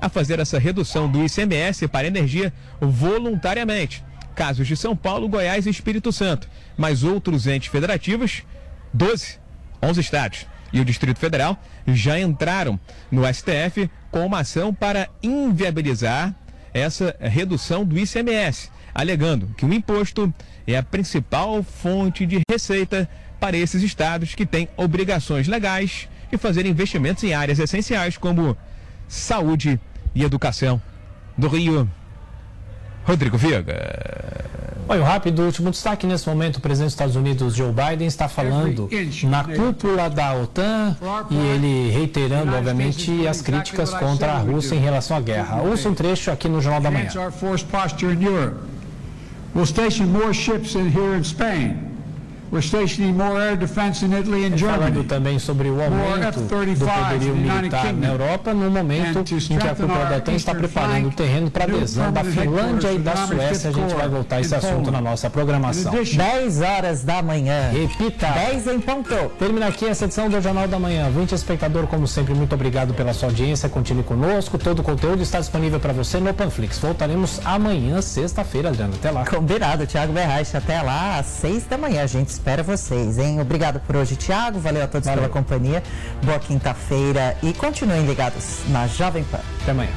A fazer essa redução do ICMS para energia voluntariamente. Casos de São Paulo, Goiás e Espírito Santo. Mas outros entes federativos, 12, 11 estados e o Distrito Federal já entraram no STF com uma ação para inviabilizar essa redução do ICMS, alegando que o imposto é a principal fonte de receita para esses estados que têm obrigações legais de fazer investimentos em áreas essenciais como saúde e educação. Do Rio, Rodrigo Viega. Olha, o rápido último destaque nesse momento, o presidente dos Estados Unidos, Joe Biden, está falando na cúpula da OTAN e ele reiterando, obviamente, as críticas contra a Rússia em relação à guerra. Ouça um trecho aqui no Jornal da Manhã. We'll station more ships in here in Spain. We're stationing more air defense in Italy and Germany. Falando também sobre o aumento do poderio militar na Europa, no momento em que a cúpula da OTAN está preparando o terreno para adesão da Finlândia e da Suécia. A gente vai voltar a esse assunto na nossa programação. 10 horas da manhã. Repita. 10 em ponto. Termina aqui essa edição do Jornal da Manhã. 20 espectador, como sempre, muito obrigado pela sua audiência. Continue conosco. Todo o conteúdo está disponível para você no Panflix. Voltaremos amanhã, sexta-feira, Adriano. Até lá. Combinado, Thiago Berraich. Até lá, às 6 da manhã. A gente espera vocês, hein? Obrigado por hoje, Thiago. Valeu a todos Valeu. pela companhia. Boa quinta-feira e continuem ligados na Jovem Pan. Até amanhã.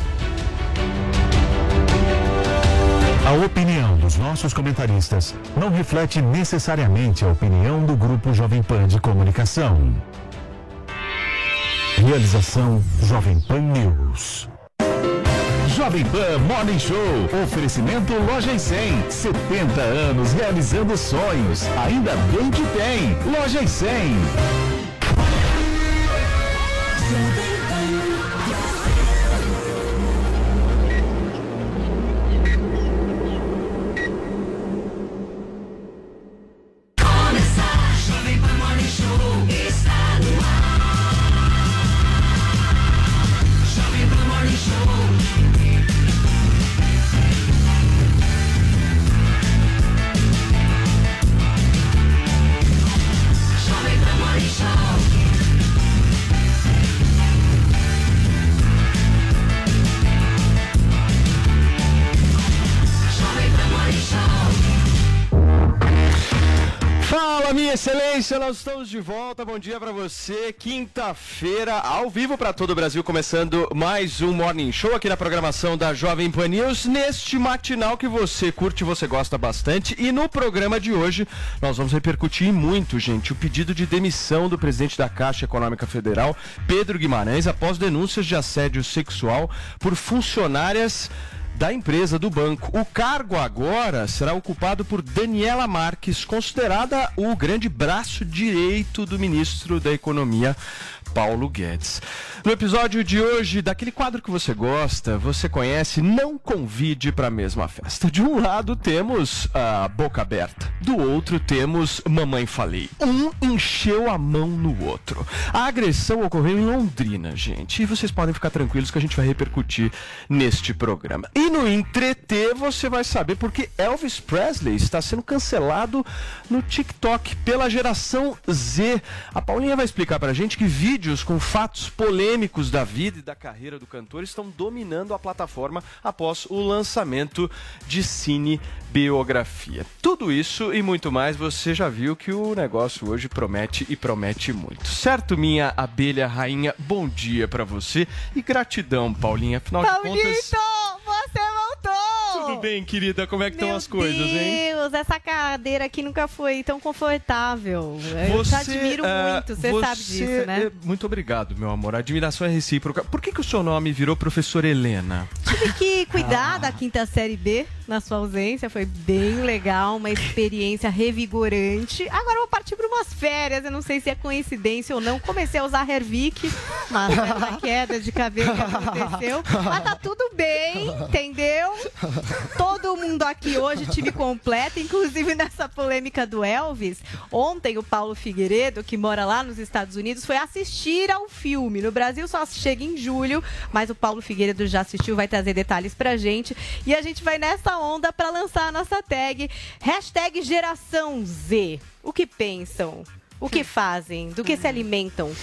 A opinião dos nossos comentaristas não reflete necessariamente a opinião do Grupo Jovem Pan de Comunicação. Realização Jovem Pan News. Jovem Pan Morning Show. Oferecimento Loja em 100. 70 anos realizando sonhos. Ainda bem que tem. Loja em 100. Excelência, nós estamos de volta. Bom dia para você. Quinta-feira, ao vivo para todo o Brasil, começando mais um Morning Show aqui na programação da Jovem Pan News, neste matinal que você curte, você gosta bastante. E no programa de hoje, nós vamos repercutir muito, gente, o pedido de demissão do presidente da Caixa Econômica Federal, Pedro Guimarães, após denúncias de assédio sexual por funcionárias da empresa do banco. O cargo agora será ocupado por Daniela Marques, considerada o grande braço direito do ministro da Economia, Paulo Guedes. No episódio de hoje, daquele quadro que você gosta, você conhece, não convide para a mesma festa. De um lado temos a boca aberta, do outro temos mamãe falei. Um encheu a mão no outro. A agressão ocorreu em Londrina, gente, e vocês podem ficar tranquilos que a gente vai repercutir neste programa. E no entreter você vai saber porque Elvis Presley está sendo cancelado no TikTok pela geração Z. A Paulinha vai explicar pra gente que vídeos com fatos polêmicos da vida e da carreira do cantor estão dominando a plataforma após o lançamento de Cine Biografia. Tudo isso e muito mais você já viu que o negócio hoje promete e promete muito. Certo, minha abelha rainha? Bom dia para você e gratidão, Paulinha. Afinal Paulito, de contas. Você voltou! Tudo bem, querida? Como é que Meu estão as coisas, Deus, hein? essa cadeira aqui nunca foi tão confortável. Eu Você, te admiro ah, muito, você sabe disso, né? é- muito obrigado, meu amor. A admiração é recíproca. Por que, que o seu nome virou professor Helena? Tive que cuidar da quinta série B na sua ausência, foi bem legal, uma experiência revigorante. Agora eu vou partir para umas férias, eu não sei se é coincidência ou não. Comecei a usar Hervik, mas a queda de cabelo que aconteceu. Mas tá tudo bem, entendeu? Todo mundo aqui hoje, time completo, inclusive nessa polêmica do Elvis. Ontem o Paulo Figueiredo, que mora lá nos Estados Unidos, foi assistir ao filme. No Brasil só chega em julho, mas o Paulo Figueiredo já assistiu, vai trazer detalhes pra gente. E a gente vai nessa onda para lançar a nossa tag. Hashtag Geração Z. O que pensam? O que fazem? Do que se alimentam?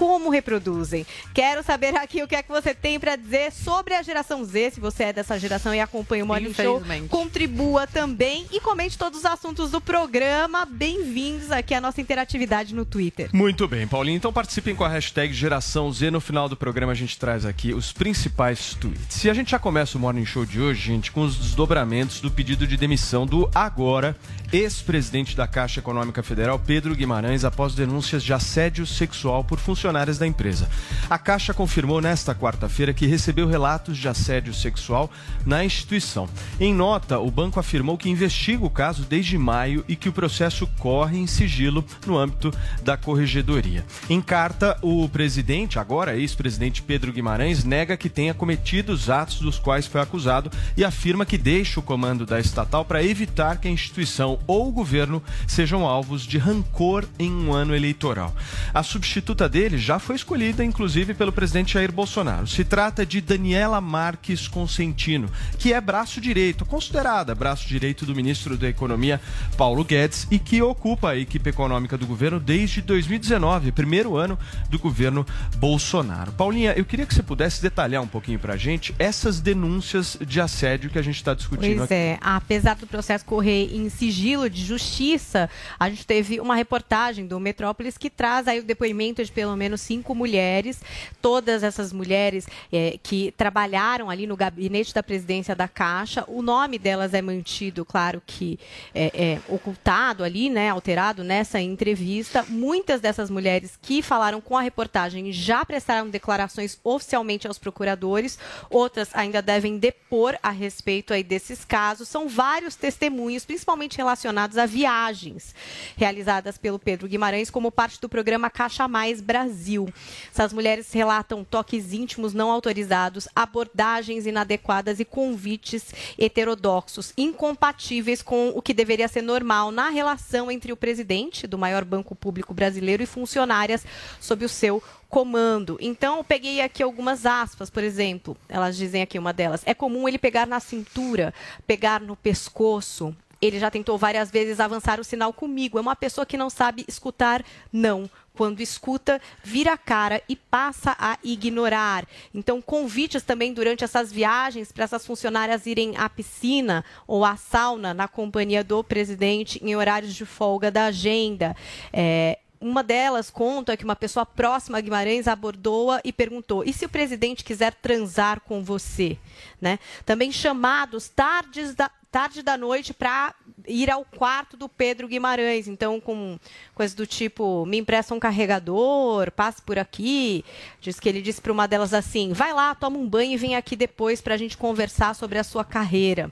Como reproduzem. Quero saber aqui o que é que você tem para dizer sobre a geração Z, se você é dessa geração e acompanha o Morning Show. Contribua também e comente todos os assuntos do programa. Bem-vindos aqui à nossa interatividade no Twitter. Muito bem, Paulinho. Então participem com a hashtag Geração Z. No final do programa a gente traz aqui os principais tweets. E a gente já começa o Morning Show de hoje, gente, com os desdobramentos do pedido de demissão do agora ex-presidente da Caixa Econômica Federal, Pedro Guimarães, após denúncias de assédio sexual por funcionários funcionárias da empresa. A Caixa confirmou nesta quarta-feira que recebeu relatos de assédio sexual na instituição. Em nota, o banco afirmou que investiga o caso desde maio e que o processo corre em sigilo no âmbito da corregedoria. Em carta, o presidente, agora ex-presidente Pedro Guimarães, nega que tenha cometido os atos dos quais foi acusado e afirma que deixa o comando da estatal para evitar que a instituição ou o governo sejam alvos de rancor em um ano eleitoral. A substituta dele já foi escolhida, inclusive, pelo presidente Jair Bolsonaro. Se trata de Daniela Marques Consentino, que é braço direito, considerada braço direito do ministro da Economia, Paulo Guedes, e que ocupa a equipe econômica do governo desde 2019, primeiro ano do governo Bolsonaro. Paulinha, eu queria que você pudesse detalhar um pouquinho para a gente essas denúncias de assédio que a gente está discutindo pois aqui. é, apesar do processo correr em sigilo de justiça, a gente teve uma reportagem do Metrópolis que traz aí o depoimento de pelo menos cinco mulheres, todas essas mulheres é, que trabalharam ali no gabinete da presidência da Caixa. O nome delas é mantido, claro que é, é ocultado ali, né, alterado nessa entrevista. Muitas dessas mulheres que falaram com a reportagem já prestaram declarações oficialmente aos procuradores, outras ainda devem depor a respeito aí desses casos. São vários testemunhos, principalmente relacionados a viagens realizadas pelo Pedro Guimarães como parte do programa Caixa Mais Brasil Brasil. Essas mulheres relatam toques íntimos não autorizados, abordagens inadequadas e convites heterodoxos, incompatíveis com o que deveria ser normal na relação entre o presidente do maior banco público brasileiro e funcionárias sob o seu comando. Então, eu peguei aqui algumas aspas, por exemplo, elas dizem aqui uma delas: é comum ele pegar na cintura, pegar no pescoço, ele já tentou várias vezes avançar o sinal comigo. É uma pessoa que não sabe escutar não quando escuta, vira a cara e passa a ignorar. Então, convites também durante essas viagens para essas funcionárias irem à piscina ou à sauna na companhia do presidente em horários de folga da agenda. É, uma delas conta que uma pessoa próxima a Guimarães abordou-a e perguntou: e se o presidente quiser transar com você? Né? Também chamados tardes da, tarde da noite para ir ao quarto do Pedro Guimarães. Então, com coisas do tipo, me empresta um carregador, passe por aqui. Diz que ele disse para uma delas assim: vai lá, toma um banho e vem aqui depois para a gente conversar sobre a sua carreira.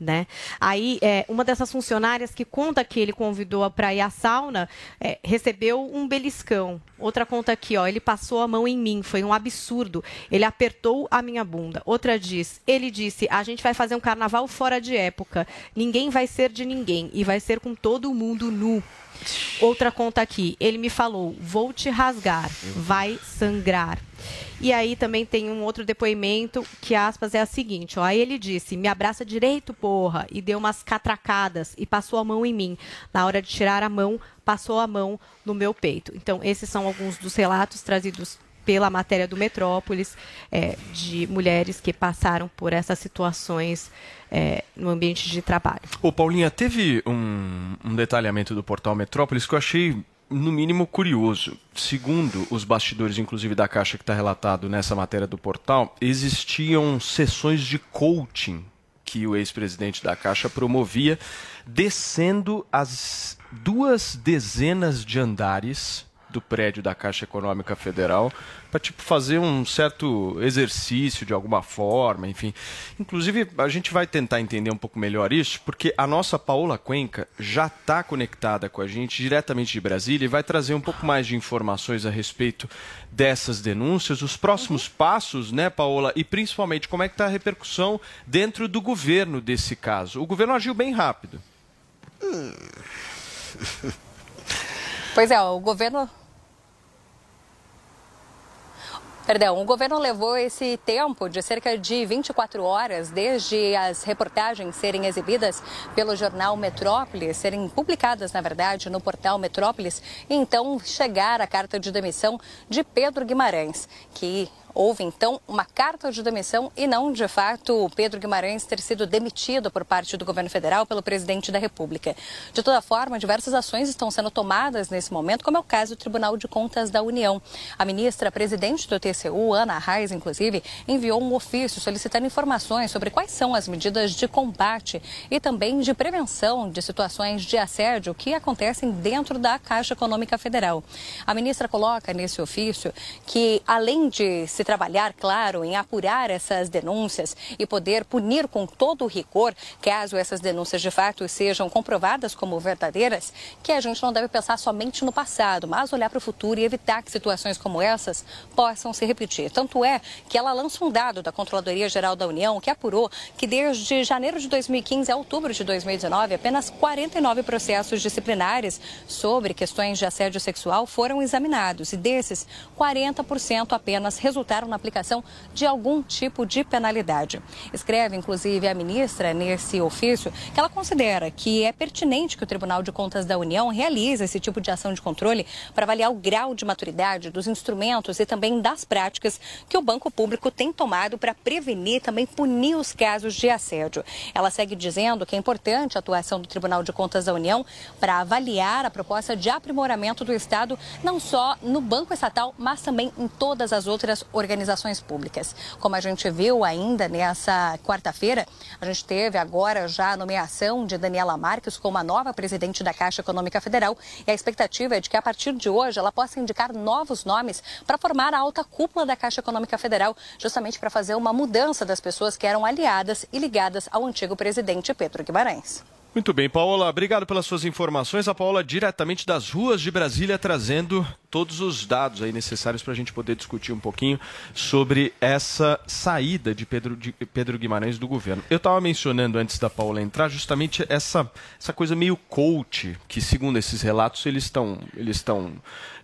Né? Aí, é, uma dessas funcionárias que conta que ele convidou para ir à sauna é, recebeu um beliscão. Outra conta aqui, ó, ele passou a mão em mim, foi um absurdo. Ele apertou a minha bunda. Outra diz, ele disse: a gente vai fazer um carnaval fora de época. Ninguém vai ser de ninguém e vai ser com todo mundo nu. Outra conta aqui, ele me falou: vou te rasgar, vai sangrar. E aí também tem um outro depoimento que, aspas, é a seguinte, ó. Aí ele disse, me abraça direito, porra, e deu umas catracadas e passou a mão em mim. Na hora de tirar a mão, passou a mão no meu peito. Então, esses são alguns dos relatos trazidos pela matéria do Metrópolis, é, de mulheres que passaram por essas situações é, no ambiente de trabalho. Ô, Paulinha, teve um, um detalhamento do portal Metrópolis que eu achei no mínimo curioso. Segundo os bastidores, inclusive da Caixa que está relatado nessa matéria do portal, existiam sessões de coaching que o ex-presidente da Caixa promovia, descendo as duas dezenas de andares do prédio da Caixa Econômica Federal para tipo fazer um certo exercício de alguma forma, enfim. Inclusive a gente vai tentar entender um pouco melhor isso, porque a nossa Paola Cuenca já está conectada com a gente diretamente de Brasília e vai trazer um pouco mais de informações a respeito dessas denúncias, os próximos uhum. passos, né, Paola, e principalmente como é que está a repercussão dentro do governo desse caso. O governo agiu bem rápido. Pois é, o governo Perdão, o governo levou esse tempo de cerca de 24 horas desde as reportagens serem exibidas pelo jornal Metrópolis, serem publicadas, na verdade, no portal Metrópolis, e então chegar a carta de demissão de Pedro Guimarães, que Houve então uma carta de demissão e não, de fato, Pedro Guimarães ter sido demitido por parte do governo federal pelo presidente da República. De toda forma, diversas ações estão sendo tomadas nesse momento, como é o caso do Tribunal de Contas da União. A ministra presidente do TCU, Ana Reis, inclusive, enviou um ofício solicitando informações sobre quais são as medidas de combate e também de prevenção de situações de assédio que acontecem dentro da Caixa Econômica Federal. A ministra coloca nesse ofício que, além de se trabalhar, claro, em apurar essas denúncias e poder punir com todo o rigor, caso essas denúncias de fato sejam comprovadas como verdadeiras, que a gente não deve pensar somente no passado, mas olhar para o futuro e evitar que situações como essas possam se repetir. Tanto é que ela lança um dado da Controladoria Geral da União que apurou que desde janeiro de 2015 a outubro de 2019, apenas 49 processos disciplinares sobre questões de assédio sexual foram examinados e desses, 40% apenas resultaram resultaram na aplicação de algum tipo de penalidade. Escreve, inclusive, a ministra nesse ofício que ela considera que é pertinente que o Tribunal de Contas da União realize esse tipo de ação de controle para avaliar o grau de maturidade dos instrumentos e também das práticas que o banco público tem tomado para prevenir e também punir os casos de assédio. Ela segue dizendo que é importante a atuação do Tribunal de Contas da União para avaliar a proposta de aprimoramento do Estado, não só no Banco Estatal, mas também em todas as outras organizações públicas. Como a gente viu ainda nessa quarta-feira, a gente teve agora já a nomeação de Daniela Marques como a nova presidente da Caixa Econômica Federal e a expectativa é de que a partir de hoje ela possa indicar novos nomes para formar a alta cúpula da Caixa Econômica Federal, justamente para fazer uma mudança das pessoas que eram aliadas e ligadas ao antigo presidente Pedro Guimarães. Muito bem, Paola, obrigado pelas suas informações. A Paola diretamente das ruas de Brasília trazendo todos os dados aí necessários para a gente poder discutir um pouquinho sobre essa saída de Pedro, de Pedro Guimarães do governo. Eu estava mencionando antes da Paula entrar justamente essa, essa coisa meio coach, que segundo esses relatos eles estão eles estão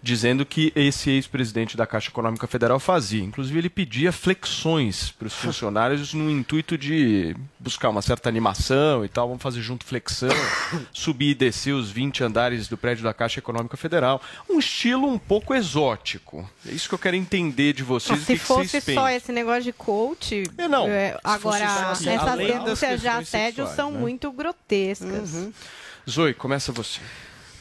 dizendo que esse ex-presidente da Caixa Econômica Federal fazia. Inclusive ele pedia flexões para os funcionários no intuito de buscar uma certa animação e tal, vamos fazer junto flexão, subir e descer os 20 andares do prédio da Caixa Econômica Federal. Um estilo um pouco exótico. É isso que eu quero entender de vocês. se que fosse que só esse negócio de coach, é, não. É, agora assim, essas denúncias de assédio são né? muito grotescas. Uhum. Zoe, começa você.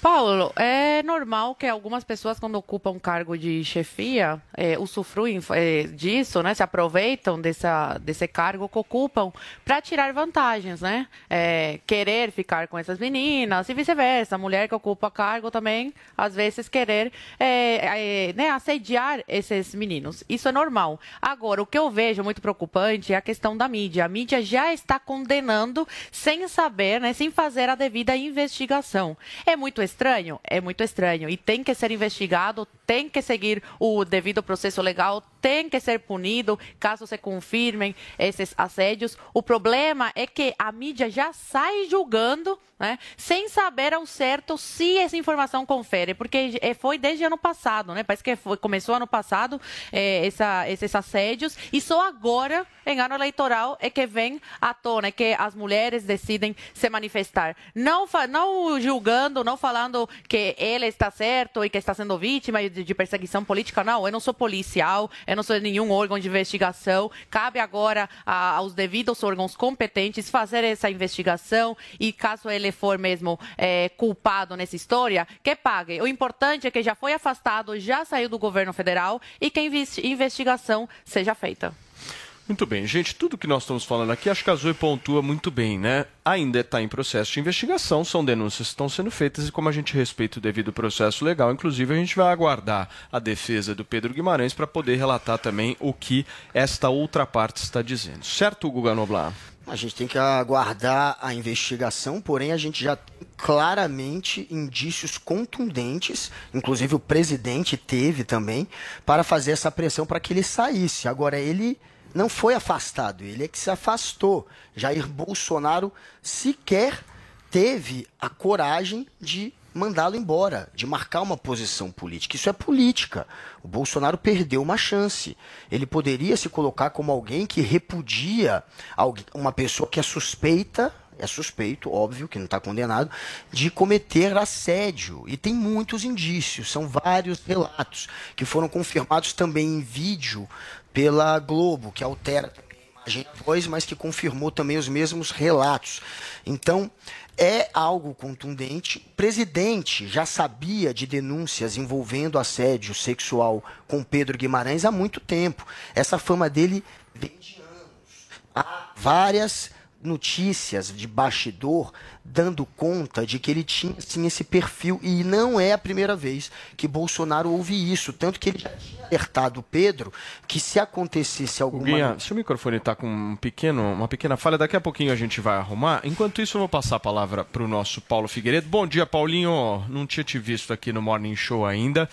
Paulo, é normal que algumas pessoas, quando ocupam um cargo de chefia, é, usufruem é, disso, né? Se aproveitam dessa, desse cargo que ocupam para tirar vantagens, né? É, querer ficar com essas meninas e vice-versa. A mulher que ocupa cargo também, às vezes, querer é, é, né, assediar esses meninos. Isso é normal. Agora, o que eu vejo muito preocupante é a questão da mídia. A mídia já está condenando sem saber, né, sem fazer a devida investigação. É muito estranho? É muito estranho. E tem que ser investigado, tem que seguir o devido processo legal, tem que ser punido caso se confirmem esses assédios. O problema é que a mídia já sai julgando, né, sem saber ao certo se essa informação confere, porque é, foi desde ano passado, né? Parece que foi, começou ano passado é, essa, esses assédios e só agora, em ano eleitoral, é que vem à tona, é que as mulheres decidem se manifestar. Não, não julgando, não falando que ele está certo e que está sendo vítima de, de perseguição política, não. Eu não sou policial, eu não sou nenhum órgão de investigação. Cabe agora a, aos devidos órgãos competentes fazer essa investigação e caso ele for mesmo é, culpado nessa história, que pague. O importante é que já foi afastado, já saiu do governo federal e que a investigação seja feita. Muito bem, gente, tudo que nós estamos falando aqui, acho que a Zoe pontua muito bem, né? Ainda está em processo de investigação, são denúncias que estão sendo feitas e como a gente respeita o devido processo legal, inclusive a gente vai aguardar a defesa do Pedro Guimarães para poder relatar também o que esta outra parte está dizendo. Certo, Guga Noblar? A gente tem que aguardar a investigação, porém a gente já tem claramente indícios contundentes, inclusive o presidente teve também, para fazer essa pressão para que ele saísse. Agora, ele não foi afastado, ele é que se afastou. Jair Bolsonaro sequer teve a coragem de mandá-lo embora, de marcar uma posição política. Isso é política. O Bolsonaro perdeu uma chance. Ele poderia se colocar como alguém que repudia uma pessoa que é suspeita é suspeito, óbvio, que não está condenado, de cometer assédio. E tem muitos indícios, são vários relatos que foram confirmados também em vídeo pela Globo, que altera a e a voz, mas que confirmou também os mesmos relatos. Então, é algo contundente. O presidente já sabia de denúncias envolvendo assédio sexual com Pedro Guimarães há muito tempo. Essa fama dele vem de anos. Há várias notícias de bastidor dando conta de que ele tinha sim esse perfil e não é a primeira vez que Bolsonaro ouve isso, tanto que ele já tinha alertado o Pedro que se acontecesse alguma Guinha, seu microfone está com um pequeno, uma pequena falha, daqui a pouquinho a gente vai arrumar. Enquanto isso, eu vou passar a palavra para o nosso Paulo Figueiredo. Bom dia, Paulinho. Não tinha te visto aqui no Morning Show ainda.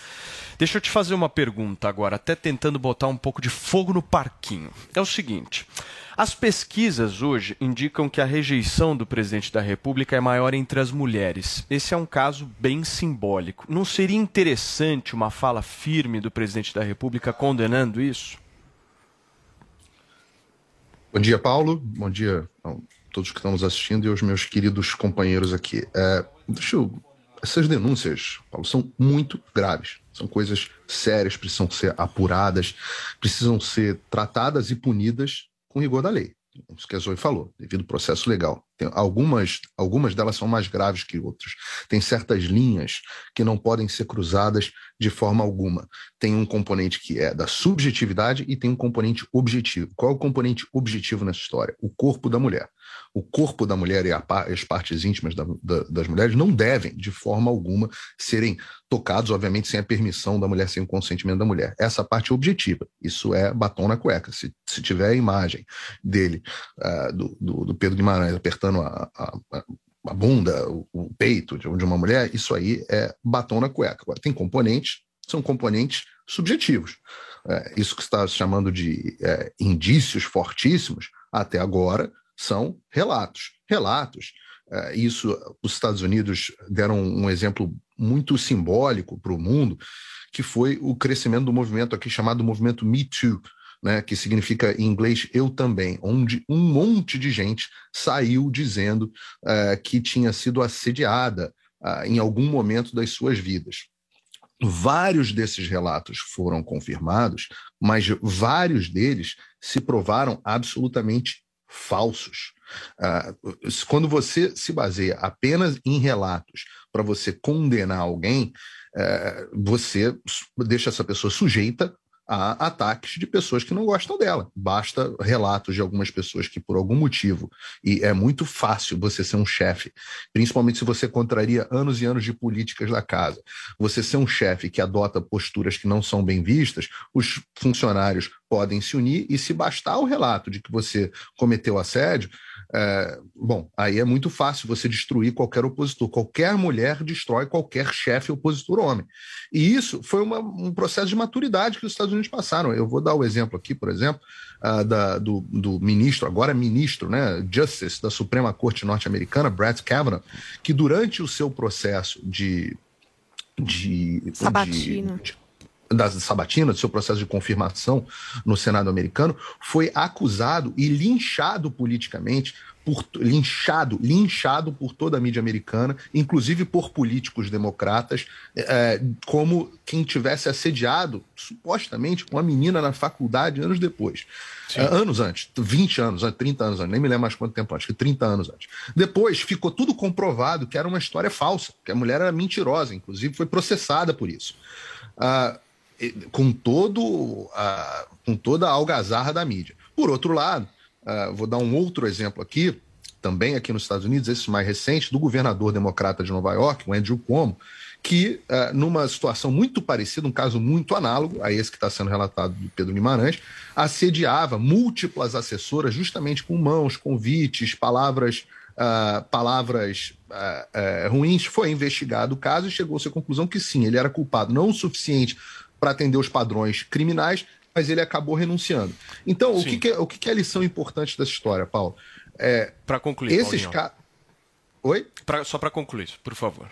Deixa eu te fazer uma pergunta agora, até tentando botar um pouco de fogo no parquinho. É o seguinte. As pesquisas hoje indicam que a rejeição do presidente da República é maior entre as mulheres. Esse é um caso bem simbólico. Não seria interessante uma fala firme do presidente da República condenando isso? Bom dia, Paulo. Bom dia a todos que estamos assistindo e aos meus queridos companheiros aqui. É, deixa eu... Essas denúncias, Paulo, são muito graves. São coisas sérias, precisam ser apuradas, precisam ser tratadas e punidas com rigor da lei. Isso que a Zoe falou, devido ao processo legal. Tem algumas, algumas delas são mais graves que outras. Tem certas linhas que não podem ser cruzadas de forma alguma. Tem um componente que é da subjetividade e tem um componente objetivo. Qual é o componente objetivo nessa história? O corpo da mulher. O corpo da mulher e as partes íntimas da, da, das mulheres não devem, de forma alguma, serem tocados, obviamente, sem a permissão da mulher, sem o consentimento da mulher. Essa parte é objetiva. Isso é batom na cueca. Se, se tiver a imagem dele, uh, do, do, do Pedro Guimarães, apertando a, a, a bunda, o, peito de, uma mulher, isso aí é batom na cueca. Agora, tem componentes, são componentes subjetivos. É, isso que está chamando de é, indícios fortíssimos, até agora, são relatos. Relatos. É, isso, os Estados Unidos deram um exemplo muito simbólico para o mundo, que foi o crescimento do movimento aqui chamado movimento Me Too, né, que significa em inglês eu também, onde um monte de gente saiu dizendo uh, que tinha sido assediada uh, em algum momento das suas vidas. Vários desses relatos foram confirmados, mas vários deles se provaram absolutamente falsos. Uh, quando você se baseia apenas em relatos para você condenar alguém, você deixa essa pessoa sujeita a ataques de pessoas que não gostam dela. Basta relatos de algumas pessoas que, por algum motivo, e é muito fácil você ser um chefe, principalmente se você contraria anos e anos de políticas da casa, você ser um chefe que adota posturas que não são bem vistas, os funcionários podem se unir e, se bastar o relato de que você cometeu assédio, é, bom, aí é muito fácil você destruir qualquer opositor. Qualquer mulher destrói qualquer chefe opositor homem. E isso foi uma, um processo de maturidade que os Estados Unidos passaram. Eu vou dar o exemplo aqui, por exemplo, uh, da, do, do, ministro, agora ministro, né, Justice da Suprema Corte norte-americana, Brett Kavanaugh, que durante o seu processo de. de Sabatina. De, de, da Sabatina, do seu processo de confirmação no Senado americano, foi acusado e linchado politicamente por, linchado, linchado por toda a mídia americana, inclusive por políticos democratas, é, como quem tivesse assediado, supostamente, uma menina na faculdade anos depois. É, anos antes, 20 anos, 30 anos antes, nem me lembro mais quanto tempo antes, que 30 anos antes. Depois ficou tudo comprovado que era uma história falsa, que a mulher era mentirosa, inclusive foi processada por isso. Uh, com todo a, com toda a algazarra da mídia. Por outro lado, uh, vou dar um outro exemplo aqui, também aqui nos Estados Unidos, esse mais recente, do governador democrata de Nova York, o Andrew Cuomo, que, uh, numa situação muito parecida, um caso muito análogo a esse que está sendo relatado do Pedro Guimarães, assediava múltiplas assessoras justamente com mãos, convites, palavras, uh, palavras uh, ruins. Foi investigado o caso e chegou-se à conclusão que sim, ele era culpado não o suficiente para atender os padrões criminais, mas ele acabou renunciando. Então, o, que, que, é, o que, que é a lição importante dessa história, Paulo? É, para concluir, esses Oi? Pra, só para concluir, por favor.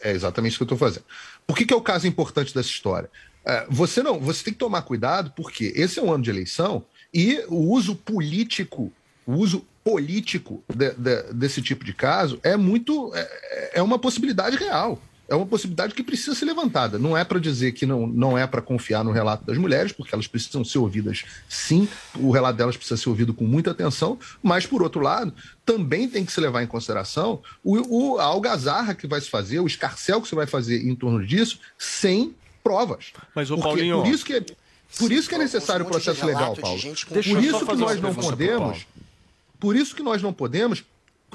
É exatamente isso que eu estou fazendo. Por que, que, é o caso importante dessa história? É, você não, você tem que tomar cuidado porque esse é um ano de eleição e o uso político, o uso político de, de, desse tipo de caso é muito, é, é uma possibilidade real é uma possibilidade que precisa ser levantada. Não é para dizer que não, não é para confiar no relato das mulheres, porque elas precisam ser ouvidas sim, o relato delas precisa ser ouvido com muita atenção, mas, por outro lado, também tem que se levar em consideração o, o, a algazarra que vai se fazer, o escarcel que você vai fazer em torno disso, sem provas. Mas, o porque, Paulinho... Por isso que, por isso que é necessário o processo legal, Paulo. Por isso que nós não podemos... Por isso que nós não podemos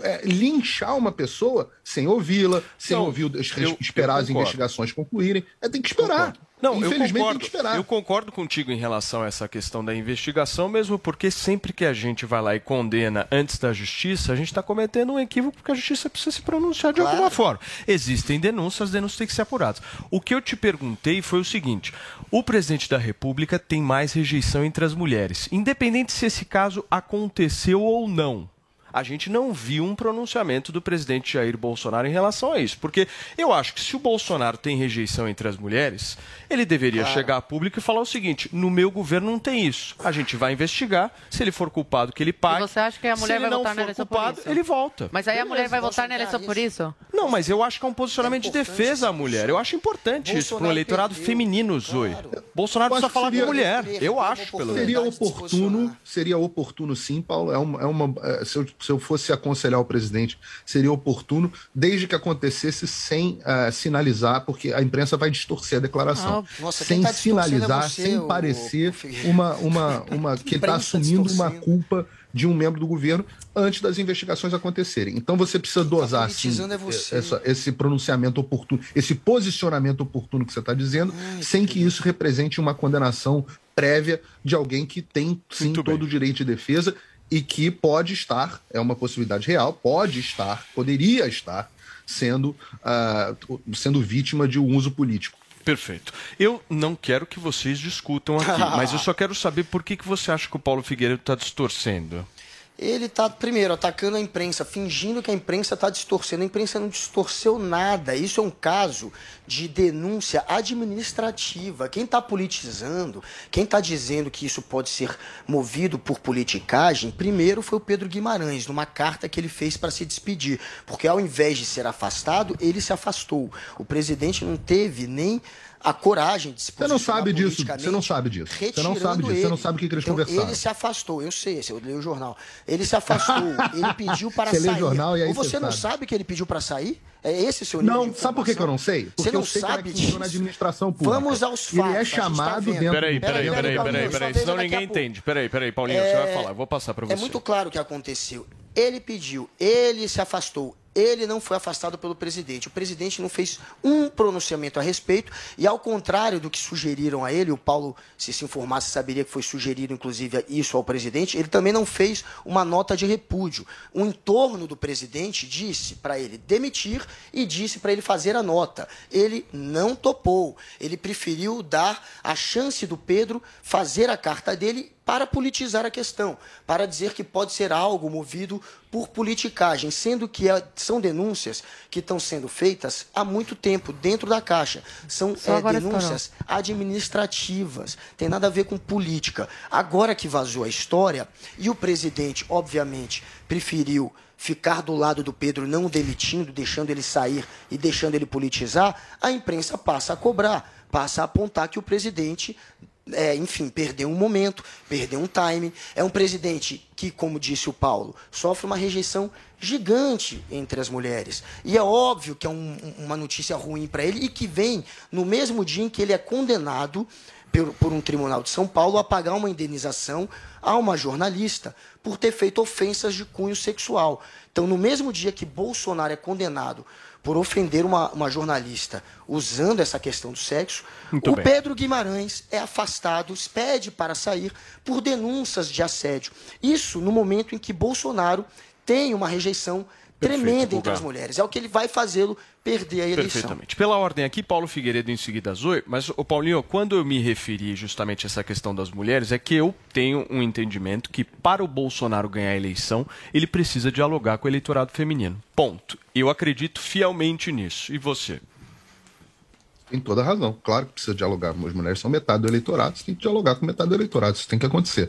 é, linchar uma pessoa sem ouvi-la, sem não, ouvir, eu, esperar eu as investigações concluírem. É, tem que esperar. Não, Infelizmente, eu concordo, tem que esperar. Eu concordo contigo em relação a essa questão da investigação, mesmo porque sempre que a gente vai lá e condena antes da justiça, a gente está cometendo um equívoco porque a justiça precisa se pronunciar de claro. alguma forma. Existem denúncias, as denúncias têm que ser apuradas. O que eu te perguntei foi o seguinte: o presidente da República tem mais rejeição entre as mulheres, independente se esse caso aconteceu ou não a gente não viu um pronunciamento do presidente Jair Bolsonaro em relação a isso. Porque eu acho que se o Bolsonaro tem rejeição entre as mulheres, ele deveria claro. chegar a público e falar o seguinte: no meu governo não tem isso. A gente vai investigar. Se ele for culpado, que ele pague. E você acha que a mulher vai votar na eleição culpado, por isso? Ele volta. Mas aí a mulher vai votar na eleição por isso? Não, mas eu acho que é um posicionamento é de defesa à mulher. Eu acho importante Bolsonaro isso para o eleitorado perdeu. feminino, Zoe. Claro. Bolsonaro precisa falar com mulher. Eu acho, pelo menos. Seria oportuno, seria oportuno sim, Paulo. É uma, é uma, é, se eu se eu fosse aconselhar o presidente, seria oportuno, desde que acontecesse sem uh, sinalizar, porque a imprensa vai distorcer a declaração. Ah, nossa, sem tá sinalizar, é você, sem o... parecer uma, uma, uma que está assumindo uma culpa de um membro do governo antes das investigações acontecerem. Então você precisa tá dosar assim, é essa, esse pronunciamento oportuno, esse posicionamento oportuno que você está dizendo, Ai, sem que isso represente uma condenação prévia de alguém que tem sim Muito todo bem. o direito de defesa e que pode estar, é uma possibilidade real, pode estar, poderia estar sendo, uh, sendo vítima de um uso político. Perfeito. Eu não quero que vocês discutam aqui, mas eu só quero saber por que, que você acha que o Paulo Figueiredo está distorcendo ele está, primeiro, atacando a imprensa, fingindo que a imprensa está distorcendo. A imprensa não distorceu nada. Isso é um caso de denúncia administrativa. Quem está politizando, quem está dizendo que isso pode ser movido por politicagem, primeiro foi o Pedro Guimarães, numa carta que ele fez para se despedir. Porque ao invés de ser afastado, ele se afastou. O presidente não teve nem a coragem de se Você não sabe disso. Você não sabe disso. Você não sabe disso. Você não sabe o que, que eles então, conversaram. Ele se afastou. Eu sei. Eu leio o jornal. Ele se afastou. ele pediu para você sair. Lê jornal, e aí Ou você, você não sabe. sabe que ele pediu para sair? É esse o seu nível Não, sabe por que, que eu não sei? Porque você não eu sei sabe é que na administração pública. Vamos aos fatos. Ele é chamado tá dentro... Peraí, peraí, peraí, peraí, peraí, senão ninguém entende. Peraí, peraí, Paulinho, é... você vai falar. Eu vou passar para você. É muito claro o que aconteceu. Ele pediu, ele se afastou, ele não foi afastado pelo presidente. O presidente não fez um pronunciamento a respeito, e ao contrário do que sugeriram a ele, o Paulo, se se informasse, saberia que foi sugerido, inclusive, isso ao presidente, ele também não fez uma nota de repúdio. O entorno do presidente disse para ele demitir e disse para ele fazer a nota. Ele não topou. Ele preferiu dar a chance do Pedro fazer a carta dele para politizar a questão, para dizer que pode ser algo movido por politicagem, sendo que é, são denúncias que estão sendo feitas há muito tempo dentro da Caixa. São é, denúncias administrativas, tem nada a ver com política. Agora que vazou a história, e o presidente, obviamente, preferiu ficar do lado do Pedro, não demitindo, deixando ele sair e deixando ele politizar, a imprensa passa a cobrar, passa a apontar que o presidente é, enfim, perdeu um momento, perdeu um time. É um presidente que, como disse o Paulo, sofre uma rejeição gigante entre as mulheres. E é óbvio que é um, uma notícia ruim para ele e que vem no mesmo dia em que ele é condenado por, por um tribunal de São Paulo a pagar uma indenização a uma jornalista por ter feito ofensas de cunho sexual. Então, no mesmo dia que Bolsonaro é condenado por ofender uma, uma jornalista usando essa questão do sexo, Muito o bem. Pedro Guimarães é afastado, pede para sair por denúncias de assédio. Isso no momento em que Bolsonaro tem uma rejeição Perfeito, tremenda entre as mulheres. É o que ele vai fazê-lo perder a eleição. Perfeitamente. Pela ordem aqui, Paulo Figueiredo em seguida Zoe, mas, o Paulinho, quando eu me referi justamente a essa questão das mulheres, é que eu tenho um entendimento que para o Bolsonaro ganhar a eleição, ele precisa dialogar com o eleitorado feminino. Ponto. Eu acredito fielmente nisso. E você? Tem toda a razão. Claro que precisa dialogar. As mulheres são metade do eleitorado, você tem que dialogar com metade do eleitorado. Isso tem que acontecer.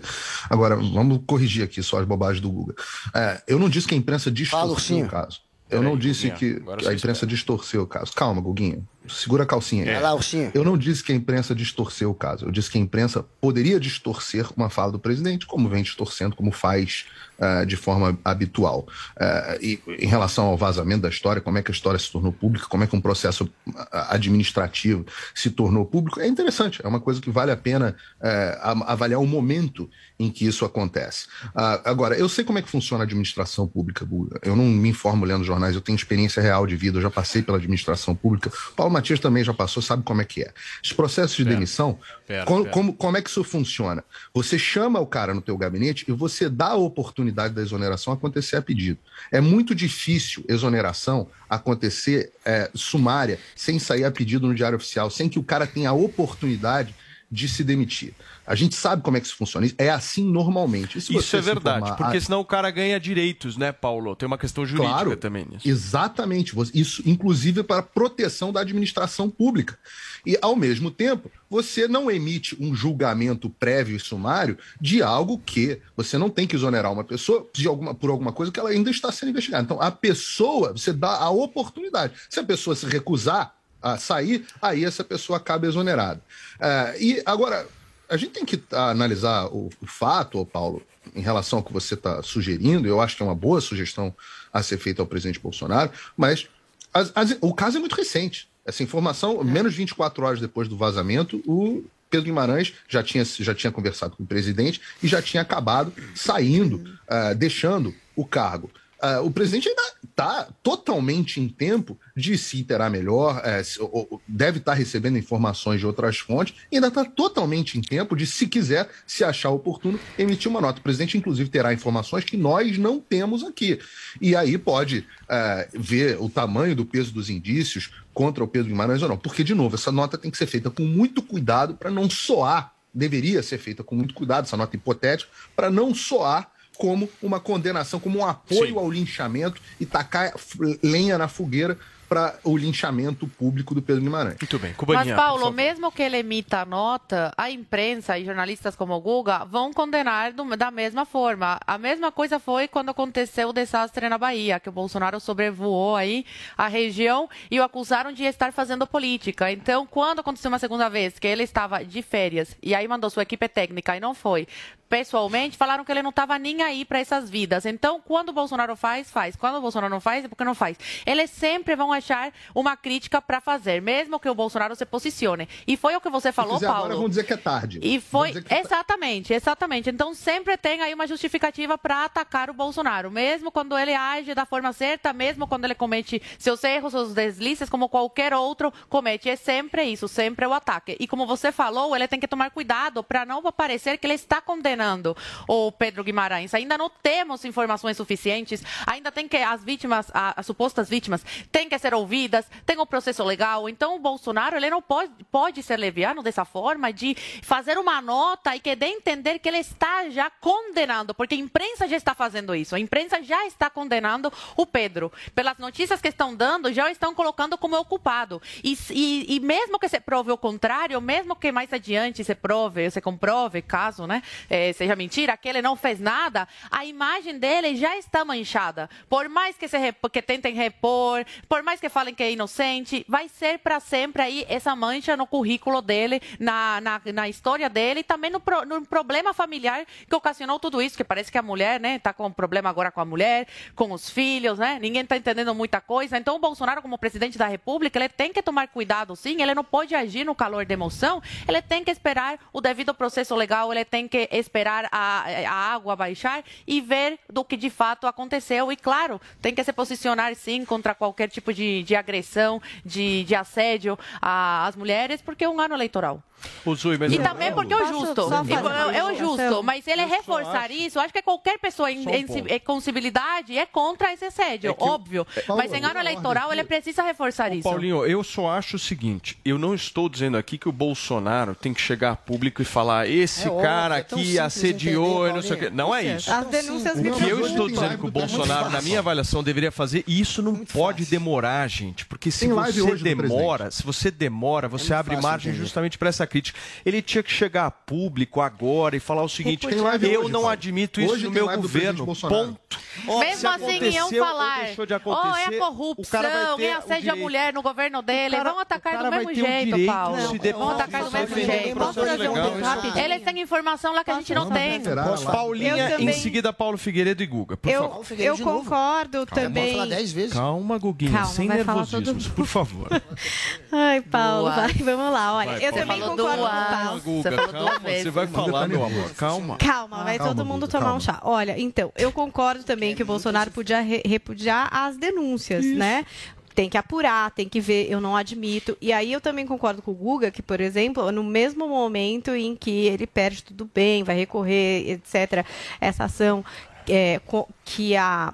Agora, vamos corrigir aqui só as bobagens do Guga. É, eu não disse que a imprensa distorceu o caso. Eu não disse que, que a imprensa distorceu o caso. Calma, Guguinha. Segura a calcinha aí. Lá, Ursinho. Eu não disse que a imprensa distorceu o caso. Eu disse que a imprensa poderia distorcer uma fala do presidente, como vem distorcendo, como faz ah, de forma habitual. Ah, e em relação ao vazamento da história, como é que a história se tornou pública, como é que um processo ah, administrativo se tornou público, é interessante. É uma coisa que vale a pena eh, a- avaliar o momento em que isso acontece. Ah, agora, eu sei como é que funciona a administração pública. Eu não me informo lendo jornais, eu tenho experiência real de vida, eu já passei pela administração pública. Paulo Matias também já passou, sabe como é que é. Os processos de demissão, Pera, co- pera. como, como é que isso funciona? Você chama o cara no teu gabinete e você dá a oportunidade da exoneração acontecer a pedido. É muito difícil exoneração acontecer é, sumária, sem sair a pedido no Diário Oficial, sem que o cara tenha a oportunidade de se demitir. A gente sabe como é que isso funciona. É assim normalmente. Isso é verdade, informar- porque senão o cara ganha direitos, né, Paulo? Tem uma questão jurídica Claro, também nisso. Exatamente. Isso, inclusive, para proteção da administração pública. E, ao mesmo tempo, você não emite um julgamento prévio e sumário de algo que você não tem que exonerar uma pessoa de alguma, por alguma coisa que ela ainda está sendo investigada. Então, a pessoa, você dá a oportunidade. Se a pessoa se recusar a sair, aí essa pessoa acaba exonerada. É, e agora, a gente tem que analisar o, o fato, Paulo, em relação ao que você está sugerindo, eu acho que é uma boa sugestão a ser feita ao presidente Bolsonaro, mas as- as- o caso é muito recente. Essa informação, menos de 24 horas depois do vazamento, o Pedro Guimarães já tinha, já tinha conversado com o presidente e já tinha acabado saindo, ah, deixando o cargo. Ah, o presidente ainda está totalmente em tempo de se interar melhor, ou deve estar recebendo informações de outras fontes, e ainda está totalmente em tempo de, se quiser, se achar oportuno, emitir uma nota. O presidente, inclusive, terá informações que nós não temos aqui. E aí pode eh, ver o tamanho do peso dos indícios contra o Pedro Guimarães ou não. Porque, de novo, essa nota tem que ser feita com muito cuidado para não soar, deveria ser feita com muito cuidado, essa nota hipotética, para não soar como uma condenação, como um apoio ao linchamento e tacar lenha na fogueira para o linchamento público do Pedro Guimarães. Muito bem, Mas, Paulo, mesmo que ele emita a nota, a imprensa e jornalistas como o Guga vão condenar do- da mesma forma. A mesma coisa foi quando aconteceu o desastre na Bahia, que o Bolsonaro sobrevoou aí a região e o acusaram de estar fazendo política. Então, quando aconteceu uma segunda vez, que ele estava de férias e aí mandou sua equipe técnica e não foi, pessoalmente, falaram que ele não estava nem aí para essas vidas. Então, quando o Bolsonaro faz, faz. Quando o Bolsonaro não faz, é porque não faz. Eles sempre vão achar uma crítica para fazer, mesmo que o Bolsonaro se posicione. E foi o que você falou, Paulo. agora vão dizer que é tarde. E foi é exatamente, exatamente. Então sempre tem aí uma justificativa para atacar o Bolsonaro, mesmo quando ele age da forma certa, mesmo quando ele comete seus erros, seus deslices, como qualquer outro comete. É sempre isso, sempre o ataque. E como você falou, ele tem que tomar cuidado para não parecer que ele está condenando o Pedro Guimarães. Ainda não temos informações suficientes, ainda tem que as vítimas, a- as supostas vítimas, têm que ser ouvidas, tem o processo legal. Então o Bolsonaro ele não pode, pode ser leviano dessa forma de fazer uma nota e querer entender que ele está já condenando, porque a imprensa já está fazendo isso. A imprensa já está condenando o Pedro. Pelas notícias que estão dando, já estão colocando como o culpado. E, e, e mesmo que se prove o contrário, mesmo que mais adiante se prove, se comprove, caso né, eh, seja mentira, que ele não fez nada, a imagem dele já está manchada. Por mais que, se que tentem repor, por mais mais que falem que é inocente, vai ser para sempre aí essa mancha no currículo dele, na, na, na história dele e também no, no, problema familiar que ocasionou tudo isso, que parece que a mulher, né, tá com um problema agora com a mulher, com os filhos, né? Ninguém tá entendendo muita coisa. Então o Bolsonaro, como presidente da República, ele tem que tomar cuidado, sim, ele não pode agir no calor da emoção, ele tem que esperar o devido processo legal, ele tem que esperar a, a água baixar e ver do que de fato aconteceu. E claro, tem que se posicionar sim contra qualquer tipo de, de agressão, de, de assédio às mulheres, porque é um ano eleitoral. Zui, mas e também porque é o justo. É o justo, mas ele reforçar isso, acho que qualquer pessoa em, em, em sensibilidade é contra esse assédio, é óbvio. Eu, mas em ano eleitoral ele precisa reforçar isso. Paulinho, eu só acho o seguinte: eu não estou dizendo aqui que o Bolsonaro tem que chegar a público e falar esse é cara aqui assediou e não sei o quê. Não é isso. As denúncias o que eu estou dizendo que o Bolsonaro, na minha avaliação, deveria fazer, e isso não pode demorar, gente, porque se você demora, se você demora, você abre margem justamente para essa crítica. Ele tinha que chegar a público agora e falar o seguinte: eu hoje, não admito isso no meu governo. Ponto. Mesmo assim, iam falar: oh, é corrupção, é assédio à mulher no governo dele. Cara, vão atacar do mesmo jeito, Paulo. Vão atacar do mesmo jeito. Eles têm informação lá que a gente não tem. Paulinha, em seguida, Paulo Figueiredo e Guga. Eu concordo também. Calma, Guguinha, sem nervosismos, por favor. Ai, Paulo, vai, vamos lá. Olha, eu também concordo com o Paulo. Guga, calma, você vai falar, meu amor, calma. Calma, vai todo mundo tomar um chá. Olha, então, eu concordo também que o Bolsonaro podia repudiar as denúncias, né? tem que apurar, tem que ver, eu não admito. E aí eu também concordo com o Guga que, por exemplo, no mesmo momento em que ele perde tudo bem, vai recorrer, etc., essa ação é, que a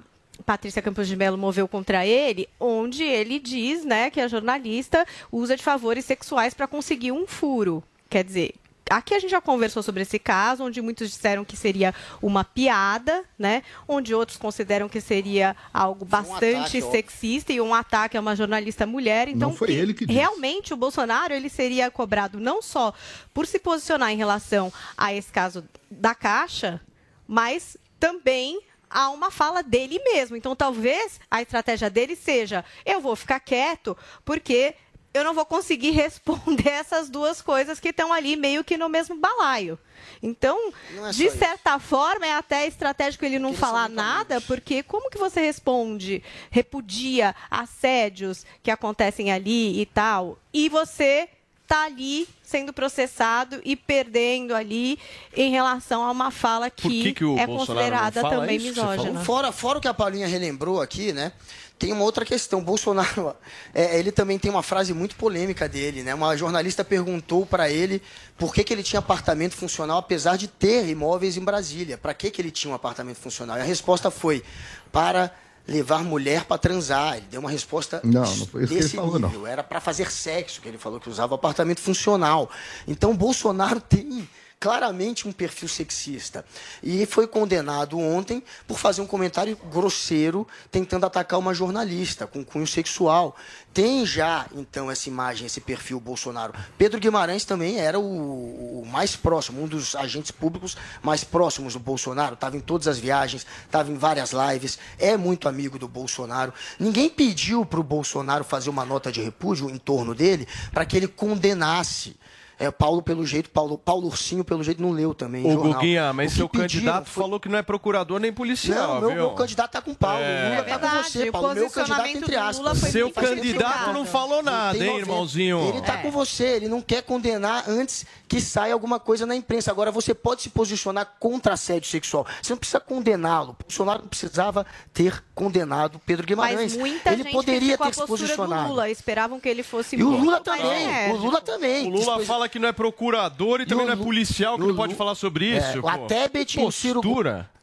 Patrícia Campos de Mello moveu contra ele, onde ele diz né, que a jornalista usa de favores sexuais para conseguir um furo. Quer dizer, aqui a gente já conversou sobre esse caso, onde muitos disseram que seria uma piada, né? Onde outros consideram que seria algo bastante um ataque, sexista e um ataque a uma jornalista mulher. Então, não foi ele que disse. realmente o Bolsonaro ele seria cobrado não só por se posicionar em relação a esse caso da Caixa, mas também a uma fala dele mesmo. Então, talvez a estratégia dele seja: eu vou ficar quieto, porque eu não vou conseguir responder essas duas coisas que estão ali meio que no mesmo balaio. Então, é de certa isso. forma, é até estratégico ele não falar nada, porque como que você responde, repudia assédios que acontecem ali e tal, e você está ali sendo processado e perdendo ali em relação a uma fala que, que, que é considerada também misógina. Fora, fora o que a Paulinha relembrou aqui, né? Tem uma outra questão. Bolsonaro, é, ele também tem uma frase muito polêmica dele, né? Uma jornalista perguntou para ele por que, que ele tinha apartamento funcional, apesar de ter imóveis em Brasília. Para que, que ele tinha um apartamento funcional? E a resposta foi para levar mulher para transar. Ele deu uma resposta não, não foi isso desse que ele falou, nível. Não. Era para fazer sexo que ele falou que usava apartamento funcional. Então Bolsonaro tem claramente um perfil sexista. E foi condenado ontem por fazer um comentário grosseiro tentando atacar uma jornalista com cunho sexual. Tem já, então, essa imagem, esse perfil Bolsonaro. Pedro Guimarães também era o, o mais próximo, um dos agentes públicos mais próximos do Bolsonaro. Estava em todas as viagens, estava em várias lives, é muito amigo do Bolsonaro. Ninguém pediu para o Bolsonaro fazer uma nota de repúdio em torno dele para que ele condenasse é, Paulo, pelo jeito, Paulo, Paulo Ursinho, pelo jeito, não leu também. Ô, Guguinha, mas seu candidato foi... falou que não é procurador nem policial. Não, meu, meu candidato tá com Paulo. É. Lula tá com você, Paulo. Meu candidato, entre aspas. Seu candidato não falou nada, hein, irmãozinho? Ele tá é. com você, ele não quer condenar antes que saia alguma coisa na imprensa. Agora, você pode se posicionar contra assédio sexual. Você não precisa condená-lo. O Bolsonaro não precisava ter condenado Pedro Guimarães. Mas muita ele gente poderia ter se posicionado. Lula. Esperavam que ele fosse E o Lula também. O Lula também. O Lula fala que não é procurador e, também não é policial, que não pode falar sobre é, isso. É, a Tebet e o Ciro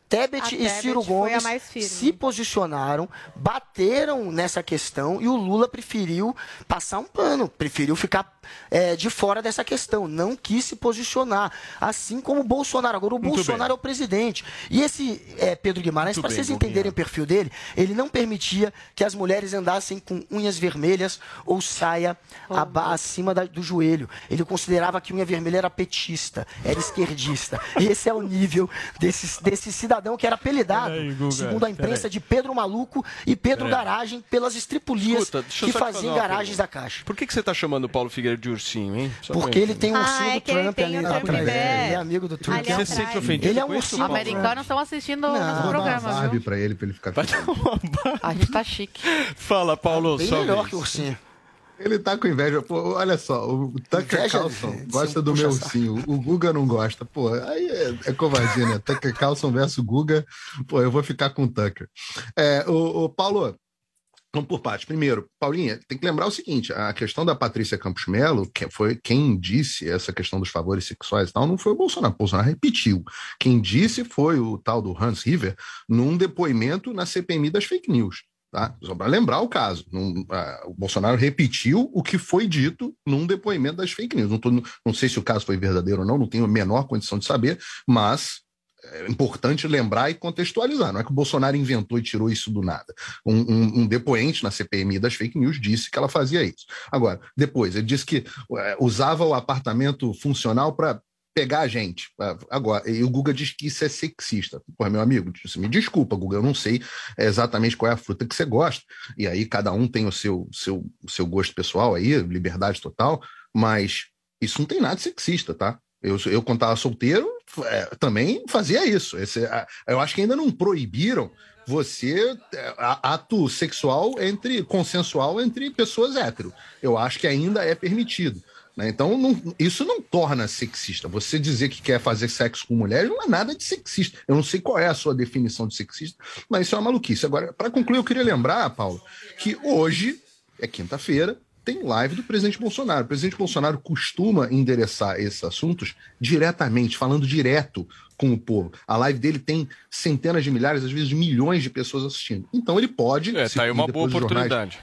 Tebet e Ciro Gomes se posicionaram, bateram nessa questão e o Lula preferiu passar um pano, preferiu ficar é, de fora dessa questão, não quis se posicionar. Assim como o Bolsonaro. Agora, o Muito Bolsonaro bem. é o presidente. E esse é, Pedro Guimarães, para vocês entenderem o perfil dele, ele não permitia que as mulheres andassem com unhas vermelhas ou saia oh, acima da, do joelho. Ele considerava que unha vermelha era petista, era esquerdista. Esse é o nível desse, desse cidadão cidadão que era apelidado, Peraí, Guga, segundo a imprensa, de Pedro Maluco e Pedro Peraí. Garagem pelas estripulias Escuta, que só te fazer fazia em uma garagens da Caixa. Por que, que você tá chamando o Paulo Figueiredo de ursinho, hein? Só Porque ele tem um ursinho Ah, do é Trump ali o atrás. Ele é amigo do Trump. Ali Você se sente ofendido Ele é um ursinho. Paulo? Americanos estão assistindo o nosso dar uma programa, viu? pra ele, pra ele ficar A gente tá chique. Fala, Paulo, Bem só melhor que o ursinho. Ele tá com inveja. Pô, olha só, o Tucker Inveja Carlson gosta do meu ursinho. O Guga não gosta. Pô, aí é, é covardia, né? Tucker Carlson versus Guga. Pô, eu vou ficar com o Tucker. É, o, o Paulo, vamos por partes. Primeiro, Paulinha, tem que lembrar o seguinte: a questão da Patrícia Campos Melo, que foi quem disse essa questão dos favores sexuais e tal, não foi o Bolsonaro. O Bolsonaro repetiu. Quem disse foi o tal do Hans River num depoimento na CPMI das fake news. Tá? Só para lembrar o caso. Num, ah, o Bolsonaro repetiu o que foi dito num depoimento das fake news. Não, tô- não sei se o caso foi verdadeiro ou não, não tenho a menor condição de saber, mas é importante lembrar e contextualizar. Não é que o Bolsonaro inventou e tirou isso do nada. Um, um- um depoente na CPMI das fake news disse que ela fazia isso. Agora, depois, ele disse que é, usava o apartamento funcional para pegar a gente. Ah, Agora, e o Guga diz que isso é sexista. Porra, meu amigo, você me desculpa, Guga, eu não sei exatamente qual é a fruta que você gosta. E aí cada um tem o seu, seu, seu gosto pessoal aí, liberdade total, mas isso não tem nada de sexista, tá? Eu, eu quando estava solteiro, é, também fazia isso. Esse, eu acho que ainda não proibiram você é, ato sexual entre consensual entre pessoas hétero. Eu acho que ainda é permitido. Né? Então, não- isso não torna sexista. Você dizer que quer fazer sexo com mulheres não é nada de sexista. Eu não sei qual é a sua definição de sexista, mas isso é uma maluquice. Agora, para concluir, eu queria lembrar, Paulo, que hoje é quinta-feira, tem live do presidente Bolsonaro. O presidente Bolsonaro costuma endereçar esses assuntos diretamente, falando direto com o povo. A live dele tem centenas de milhares, às vezes milhões de pessoas assistindo. Então ele pode. É, tá aí uma boa os jornais- oportunidade.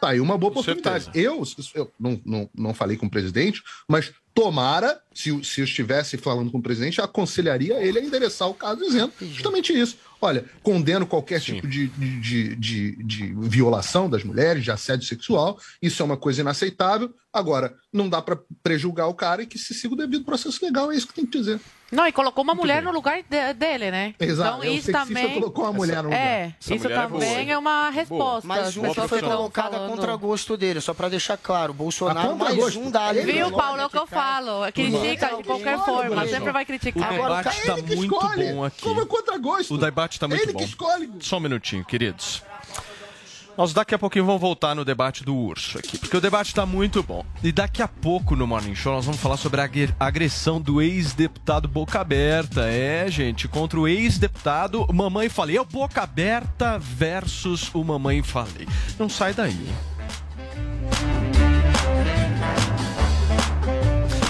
Tá aí uma boa Com oportunidade. Eu, eu não, não, não falei com o presidente, mas tomara, se, se eu estivesse falando com o presidente, aconselharia ele a endereçar o caso dizendo justamente isso. Olha, condeno qualquer tipo de, de, de, de- de violação das mulheres, de assédio sexual, isso é uma coisa inaceitável. Agora, não dá para prejulgar o cara e que se siga o devido processo legal, é isso que tem que dizer. Não, e colocou uma mulher no lugar de- dele, né? Exato, Então é, o isso também. colocou uma mulher no lugar. É, Essa isso é boa, também hein? é uma resposta. Mas As uma que foi colocada falando. contra gosto dele, só para deixar claro. Bolsonaro mais contragosto. um da Viu, Paulo? É o que eu falo. Critica de qualquer forma, sempre vai O criticar. debate tá ele que muito escolhe. bom aqui. Como é contra gosto? O debate tá muito Ele bom. que escolhe. Só um minutinho, queridos. Nós daqui a pouquinho vamos voltar no debate do urso aqui, porque o debate está muito bom. E daqui a pouco no Morning Show nós vamos falar sobre a agre- agressão do ex-deputado Boca Aberta. É, gente, contra o ex-deputado Mamãe Falei. É o Boca Aberta versus o Mamãe Falei. Não sai daí. hein?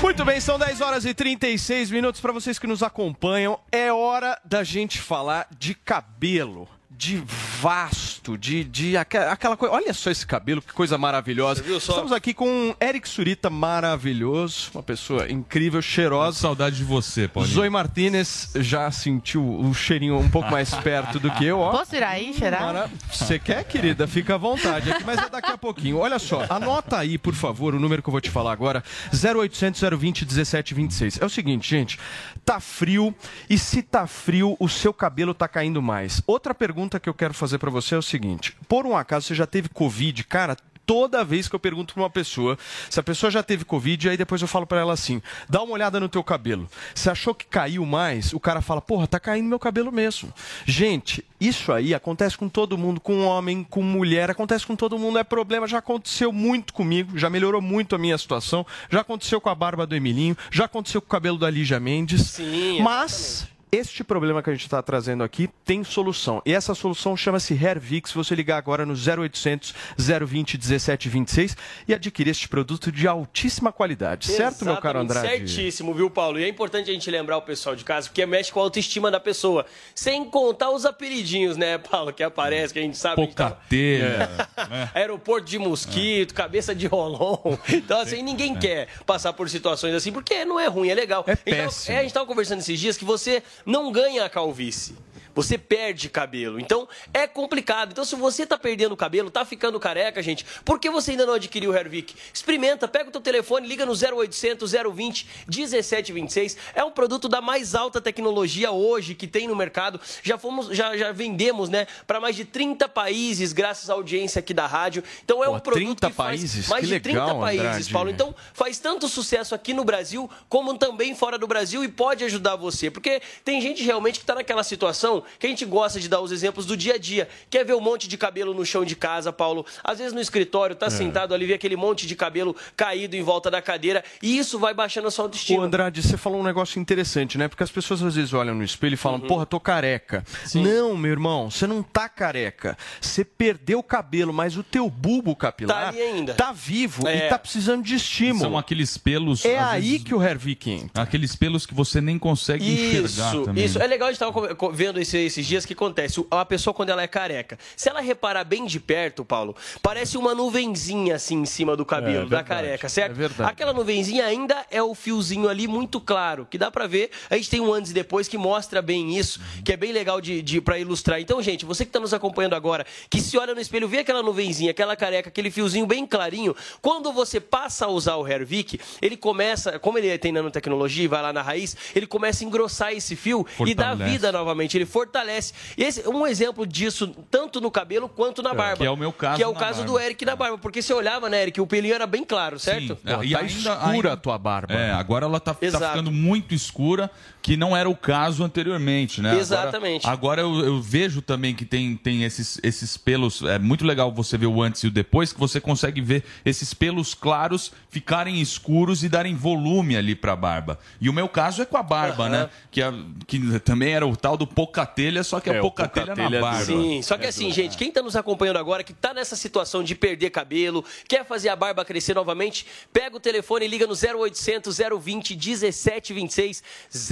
Muito bem, são 10 horas e 36 minutos para vocês que nos acompanham. É hora da gente falar de cabelo, de vasto, de, de aque- aquela coisa. Olha só esse cabelo, que coisa maravilhosa. Estamos aqui com um Eric Surita maravilhoso, uma pessoa incrível, cheirosa. Saudade de você, Paulinho. Zoe Martinez já sentiu o cheirinho um pouco mais perto do que eu, ó. Posso ir aí, cheirar? Mara- Você quer, querida? Fica à vontade aqui, mas é daqui a pouquinho. Olha só, anota aí, por favor, o número que eu vou te falar agora: 0800 020 1726. É o seguinte, gente, tá frio e se tá frio, o seu cabelo tá caindo mais. Outra pergunta que eu quero fazer pra você é o seguinte: por um acaso você já teve Covid, cara? Toda vez que eu pergunto pra uma pessoa se a pessoa já teve Covid, aí depois eu falo pra ela assim: dá uma olhada no teu cabelo. Você achou que caiu mais? O cara fala: porra, tá caindo meu cabelo mesmo. Gente, isso aí acontece com todo mundo, com homem, com mulher, acontece com todo mundo, é problema. Já aconteceu muito comigo, já melhorou muito a minha situação. Já aconteceu com a barba do Emilinho, já aconteceu com o cabelo da Lígia Mendes. Sim, Mas. Este problema que a gente está trazendo aqui tem solução. E essa solução chama-se Hervix. Você ligar agora no 0800 020 1726 e adquirir este produto de altíssima qualidade. Certo, meu caro Exatamente, Andrade? Certíssimo, viu, Paulo? E é importante a gente lembrar o pessoal de casa, porque mexe com a autoestima da pessoa. Sem contar os apelidinhos, né, Paulo, que aparece, que a gente sabe. que Pouca tá- telha. É. Aeroporto de mosquito, cabeça de rolon. Então, assim, ninguém quer passar por situações assim, porque não é ruim, é legal. É péssimo. Então, é, a gente estava conversando esses dias que você não ganha a calvície. Você perde cabelo. Então é complicado. Então se você tá perdendo cabelo, tá ficando careca, gente, por que você ainda não adquiriu o Hervik? Experimenta, pega o teu telefone, liga no 0800 020 1726. É um produto da mais alta tecnologia hoje que tem no mercado. Já fomos, já, já vendemos, né, para mais de 30 países graças à audiência aqui da rádio. Então é Pô, um produto 30 que faz países? mais Que de 30 legal, países, Andrade. Paulo. Então faz tanto sucesso aqui no Brasil como também fora do Brasil e pode ajudar você, porque tem gente realmente que está naquela situação que a gente gosta de dar os exemplos do dia a dia. Quer ver um monte de cabelo no chão de casa, Paulo? Às vezes no escritório, tá É. sentado ali, vê aquele monte de cabelo caído em volta da cadeira e isso vai baixando a sua autoestima. Ô, Andrade, você falou um negócio interessante, né? Porque as pessoas às vezes olham no espelho e falam, Uhum. porra, tô careca. Não, meu irmão, você não tá careca. Você perdeu o cabelo, mas o teu bulbo capilar Tá ainda. tá vivo É. e tá precisando de estímulo. São aqueles pelos. É aí vezes, que o Hervik entra. Aqueles pelos que você nem consegue enxergar Isso, também. isso. É legal, a gente estava vendo esse- esses dias que acontece. A pessoa, quando ela é careca, se ela reparar bem de perto, Paulo, parece uma nuvenzinha assim em cima do cabelo, É, da verdade, careca, certo? é verdade. Aquela nuvenzinha ainda é o fiozinho ali muito claro, que dá pra ver. A gente tem um antes e depois que mostra bem isso, que é bem legal de, de para ilustrar. Então, gente, você que tá nos acompanhando agora, que se olha no espelho, vê aquela nuvenzinha, aquela careca, aquele fiozinho bem clarinho, quando você passa a usar o Hervik, ele começa, como ele tem nanotecnologia e vai lá na raiz, ele começa a engrossar esse fio e dá vida novamente, ele fortalece. E esse um exemplo disso, tanto no cabelo quanto na barba. que é o meu caso Que é o caso barba. do Eric na barba, porque você olhava, né, Eric, o pelinho era bem claro, certo? É, e tá ainda- escura ainda- a tua barba. É, agora ela tá, tá ficando muito escura, que não era o caso anteriormente, né? Agora- Exatamente. Agora, eu, eu vejo também que tem, tem esses, esses pelos. É muito legal você ver o antes e o depois, que você consegue ver esses pelos claros ficarem escuros e darem volume ali pra barba. E o meu caso é com a barba, Aham. né? Que, é- que também era o tal do pocatelha, só que é, É, o o pocatelha na pocatelha barba. Sim, só que assim, gente, quem tá nos acompanhando agora, que tá nessa situação de perder cabelo, quer fazer a barba crescer novamente, pega o telefone e liga no 0800 020 1726.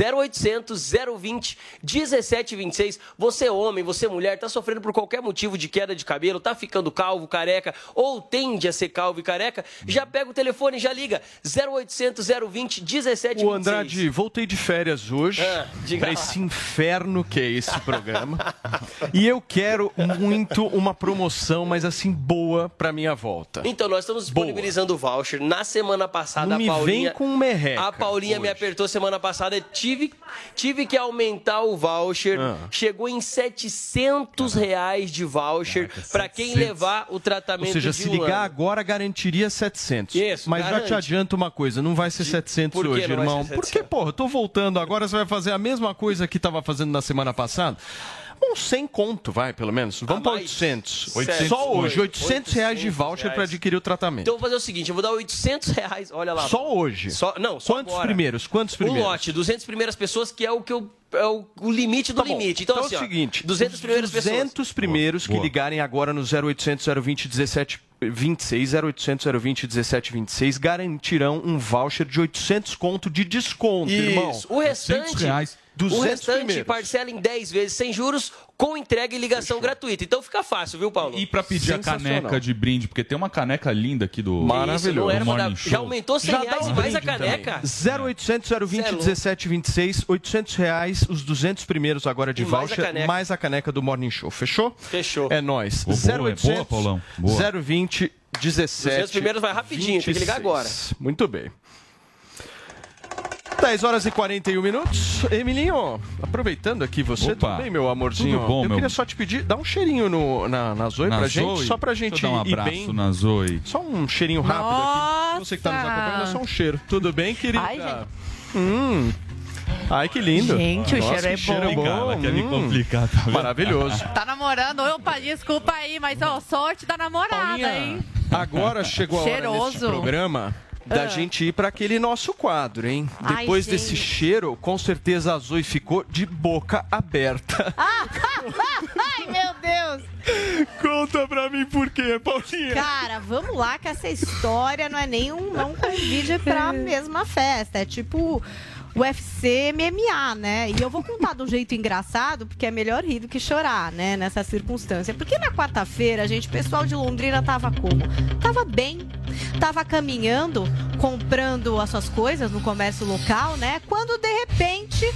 0800 020 1726. Você é homem, você é mulher, tá sofrendo por qualquer motivo de queda de cabelo, tá ficando calvo, careca, ou tende a ser calvo e careca, já pega o telefone e já liga. 0800 020 1726. O Andrade, voltei de férias hoje Ah, diga pra lá. esse inferno que é esse programa. e eu quero muito uma promoção, mas assim, boa pra minha volta. Então, nós estamos disponibilizando o voucher. Na semana passada, Não a me Paulinha. vem com merreca A Paulinha me apertou semana passada. Tive, tive que aumentar o voucher. Ah. Chegou em 700 reais de voucher para quem 700. levar o tratamento Ou seja, se um ligar ano. agora, garantiria 700. Isso, Mas já garante. te adianto uma coisa, não vai ser 700 Por que hoje, irmão. ser Porque, 700? porra, eu tô voltando agora, você vai fazer a mesma coisa que tava fazendo na semana passada? Uns 100 conto, vai, pelo menos. Vamos para mais? 800. Sério? Só hoje, 800 reais de 800 voucher para adquirir o tratamento. Então eu vou fazer o seguinte, eu vou dar 800 reais, olha lá. Só hoje? Só, não, só Quantos agora. primeiros? Quantos primeiros? Um lote, 200 primeiras pessoas, que é o que eu é o, o limite do Tá limite. Então, Então, assim, é o ó, seguinte, 200 primeiras 200 pessoas. primeiros que Boa. ligarem agora no 0800 020 17 26 0800 020 17 26 garantirão um voucher de 800 conto de desconto, irmão. Isso. O restante, reais. O 200 restante primeiros. parcela em 10 vezes sem juros, com entrega e ligação gratuita. Então fica fácil, viu, Paulo? E pra pedir a caneca de brinde, porque tem uma caneca linda aqui do, Isso, não era do da-. Já aumentou 100 Já reais um e mais a caneca. 0800 020 Cê é louco. 17 26, 800 reais, os 200 primeiros agora de E mais a voucher, caneca. mais a caneca do Morning Show. Fechou? Fechou. É nóis. Boa, boa, é 0800 boa, Paulão. Boa. 020 17 200 primeiros vai rapidinho, tem que ligar 26. agora. Muito bem. 10 horas e 41 minutos. Emilinho, aproveitando aqui você Opa, também, meu amorzinho. tudo bom, eu meu- queria só te pedir, dá um cheirinho no, na, na Zoe Na pra gente, Zoe? só pra Deixa eu gente dar um ir abraço bem. na Zoe. Só um cheirinho rápido aqui. Você que tá nos acompanhando, é só um cheiro. Tudo bem, querida? Ai, gente. Hum. Ai, que lindo. Gente, o Nossa, cheiro é que cheiro bom. bom. Ela quer me Hum. complicar, tá vendo? Maravilhoso. Tá namorando? Opa, desculpa aí, mas ó, sorte da namorada, Paulinha, hein? agora chegou a hora neste Cheiroso. programa da Ah. gente ir para aquele nosso quadro, hein? Ai, Depois gente. desse cheiro, com certeza a Zoe ficou de boca aberta. Ai, meu Deus! Conta pra mim por quê, Paulinha? Cara, vamos lá que essa história não é nem um não convide pra mesma festa. É tipo UFC MMA, né? E eu vou contar de um jeito engraçado, porque é melhor rir do que chorar, né? Nessa circunstância. Porque na quarta-feira, gente, o pessoal de Londrina tava como? Tava bem. Tava caminhando, comprando as suas coisas no comércio local, né? Quando de repente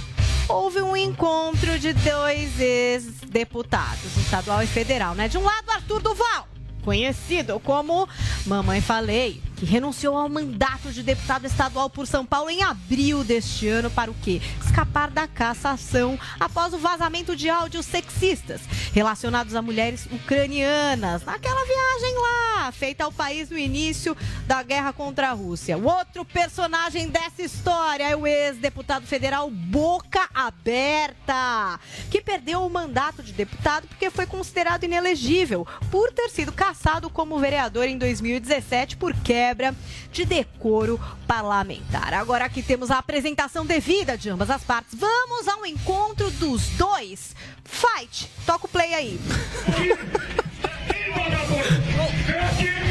houve um encontro de dois ex-deputados, estadual e federal, né? De um lado, Arthur Duval, conhecido como Mamãe Falei, que renunciou ao mandato de deputado estadual por São Paulo em abril deste ano para o quê? Escapar da cassação após o vazamento de áudios sexistas relacionados a mulheres ucranianas naquela viagem lá, feita ao país no início da guerra contra a Rússia. O outro personagem dessa história é o ex-deputado federal Boca Aberta, que perdeu o mandato de deputado porque foi considerado inelegível por ter sido cassado como vereador em 2017 por quebra de decoro parlamentar. Agora aqui temos a apresentação devida de ambas as partes. Vamos ao encontro dos dois. Fight! Toca o play aí.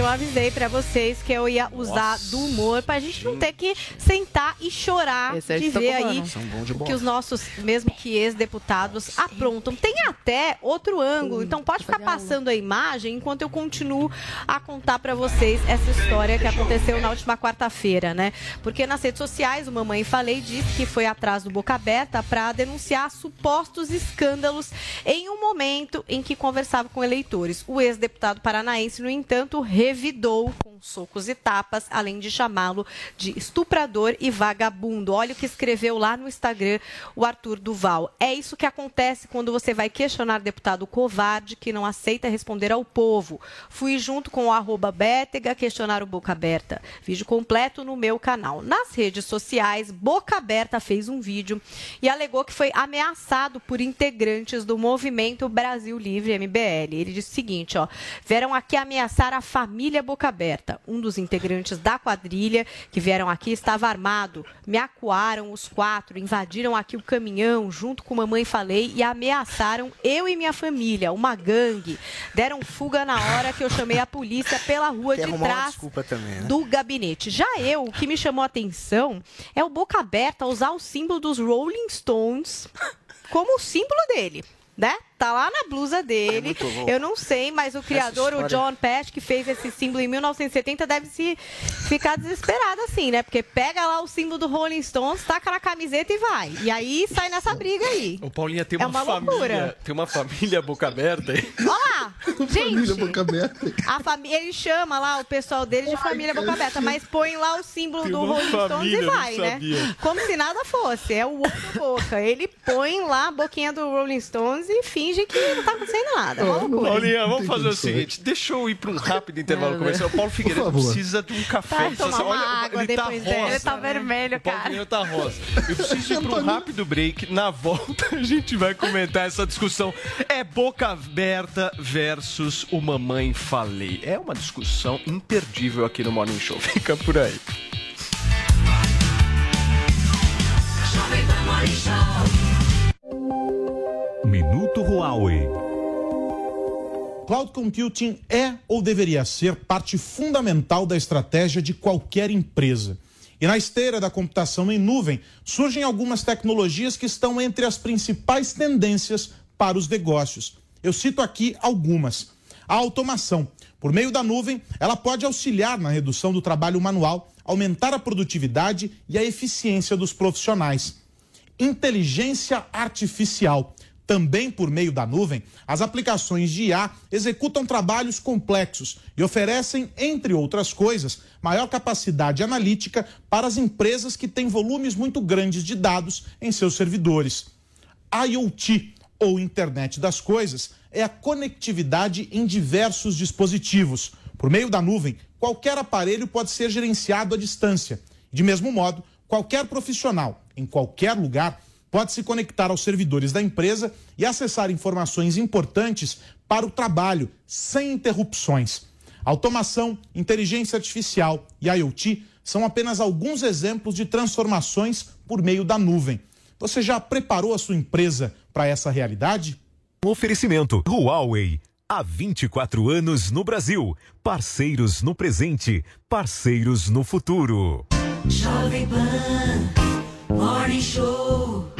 Eu avisei pra vocês que eu ia usar do humor pra gente não ter que sentar e chorar Esse de tá ver aí de que os nossos, mesmo que ex-deputados, aprontam. Tem até outro ângulo, então pode ficar passando a imagem enquanto eu continuo a contar pra vocês essa história que aconteceu na última quarta-feira, né? Porque nas redes sociais, o Mamãe Falei disse que foi atrás do Boca Aberta pra denunciar supostos escândalos em um momento em que conversava com eleitores. O ex-deputado paranaense, no entanto, revidou com socos e tapas, além de chamá-lo de estuprador e vagabundo. Olha o que escreveu lá no Instagram o Arthur Duval. É isso que acontece quando você vai questionar deputado covarde que não aceita responder ao povo. Fui junto com o arroba Bétega questionar o Boca Aberta. Vídeo completo no meu canal. Nas redes sociais, Boca Aberta fez um vídeo e alegou que foi ameaçado por integrantes do movimento Brasil Livre MBL. Ele disse o seguinte, ó, vieram aqui ameaçar a família Boca Aberta. Um dos integrantes da quadrilha que vieram aqui estava armado. Me acuaram os quatro, invadiram aqui o caminhão junto com mamãe falei e ameaçaram eu e minha família, uma gangue. Deram fuga na hora que eu chamei a polícia pela rua Quer de trás também, né? do gabinete. Já eu, o que me chamou a atenção é o Boca Aberta usar o símbolo dos Rolling Stones como o símbolo dele. Né? Tá lá na blusa dele. louco. Eu não sei, mas o criador, o John Patch, que fez esse símbolo em 1970, deve se ficar desesperado assim, né? Porque pega lá o símbolo do Rolling Stones, taca na camiseta e vai. E aí sai nessa briga aí. O Paulinha tem É uma, uma família. loucura. Tem uma família boca aberta aí. Olha lá! Gente, boca aberta. a família, ele chama lá o pessoal dele de família boca aberta, mas põe lá o símbolo Tem do Rolling Stones e vai, né? Como se nada fosse. É o outro boca. Ele põe lá a boquinha do Rolling Stones e finge que não tá acontecendo nada. Loucura. Paulinha, vamos fazer o seguinte: deixa eu ir para um rápido intervalo comercial. O Paulo Figueiredo precisa de um café. Precisa- tomar uma água ele tá depois rosa. dessa. Ele tá vermelho, O cara. Figueiredo tá rosa. Eu preciso ir para um rápido break. Na volta, a gente vai comentar essa discussão. É boca aberta versus o mamãe falei. É uma discussão imperdível aqui no Morning Show. Fica por aí. Minuto Huawei. Cloud computing é ou deveria ser parte fundamental da estratégia de qualquer empresa. E na esteira da computação em nuvem, surgem algumas tecnologias que estão entre as principais tendências para os negócios. Eu cito aqui algumas. A automação. Por meio da nuvem, ela pode auxiliar na redução do trabalho manual, aumentar a produtividade e a eficiência dos profissionais inteligência artificial. Também por meio da nuvem, as aplicações de IA executam trabalhos complexos e oferecem, entre outras coisas, maior capacidade analítica para as empresas que têm volumes muito grandes de dados em seus servidores. IoT, ou Internet das Coisas, é a conectividade em diversos dispositivos. Por meio da nuvem, qualquer aparelho pode ser gerenciado à distância. De mesmo modo, qualquer profissional, em qualquer lugar, pode se conectar aos servidores da empresa e acessar informações importantes para o trabalho, sem interrupções. Automação, inteligência artificial e IoT são apenas alguns exemplos de transformações por meio da nuvem. Você já preparou a sua empresa para essa realidade? Oferecimento Huawei. Há 24 anos no Brasil. Parceiros no presente, parceiros no futuro. Jovem Pan Morning Show.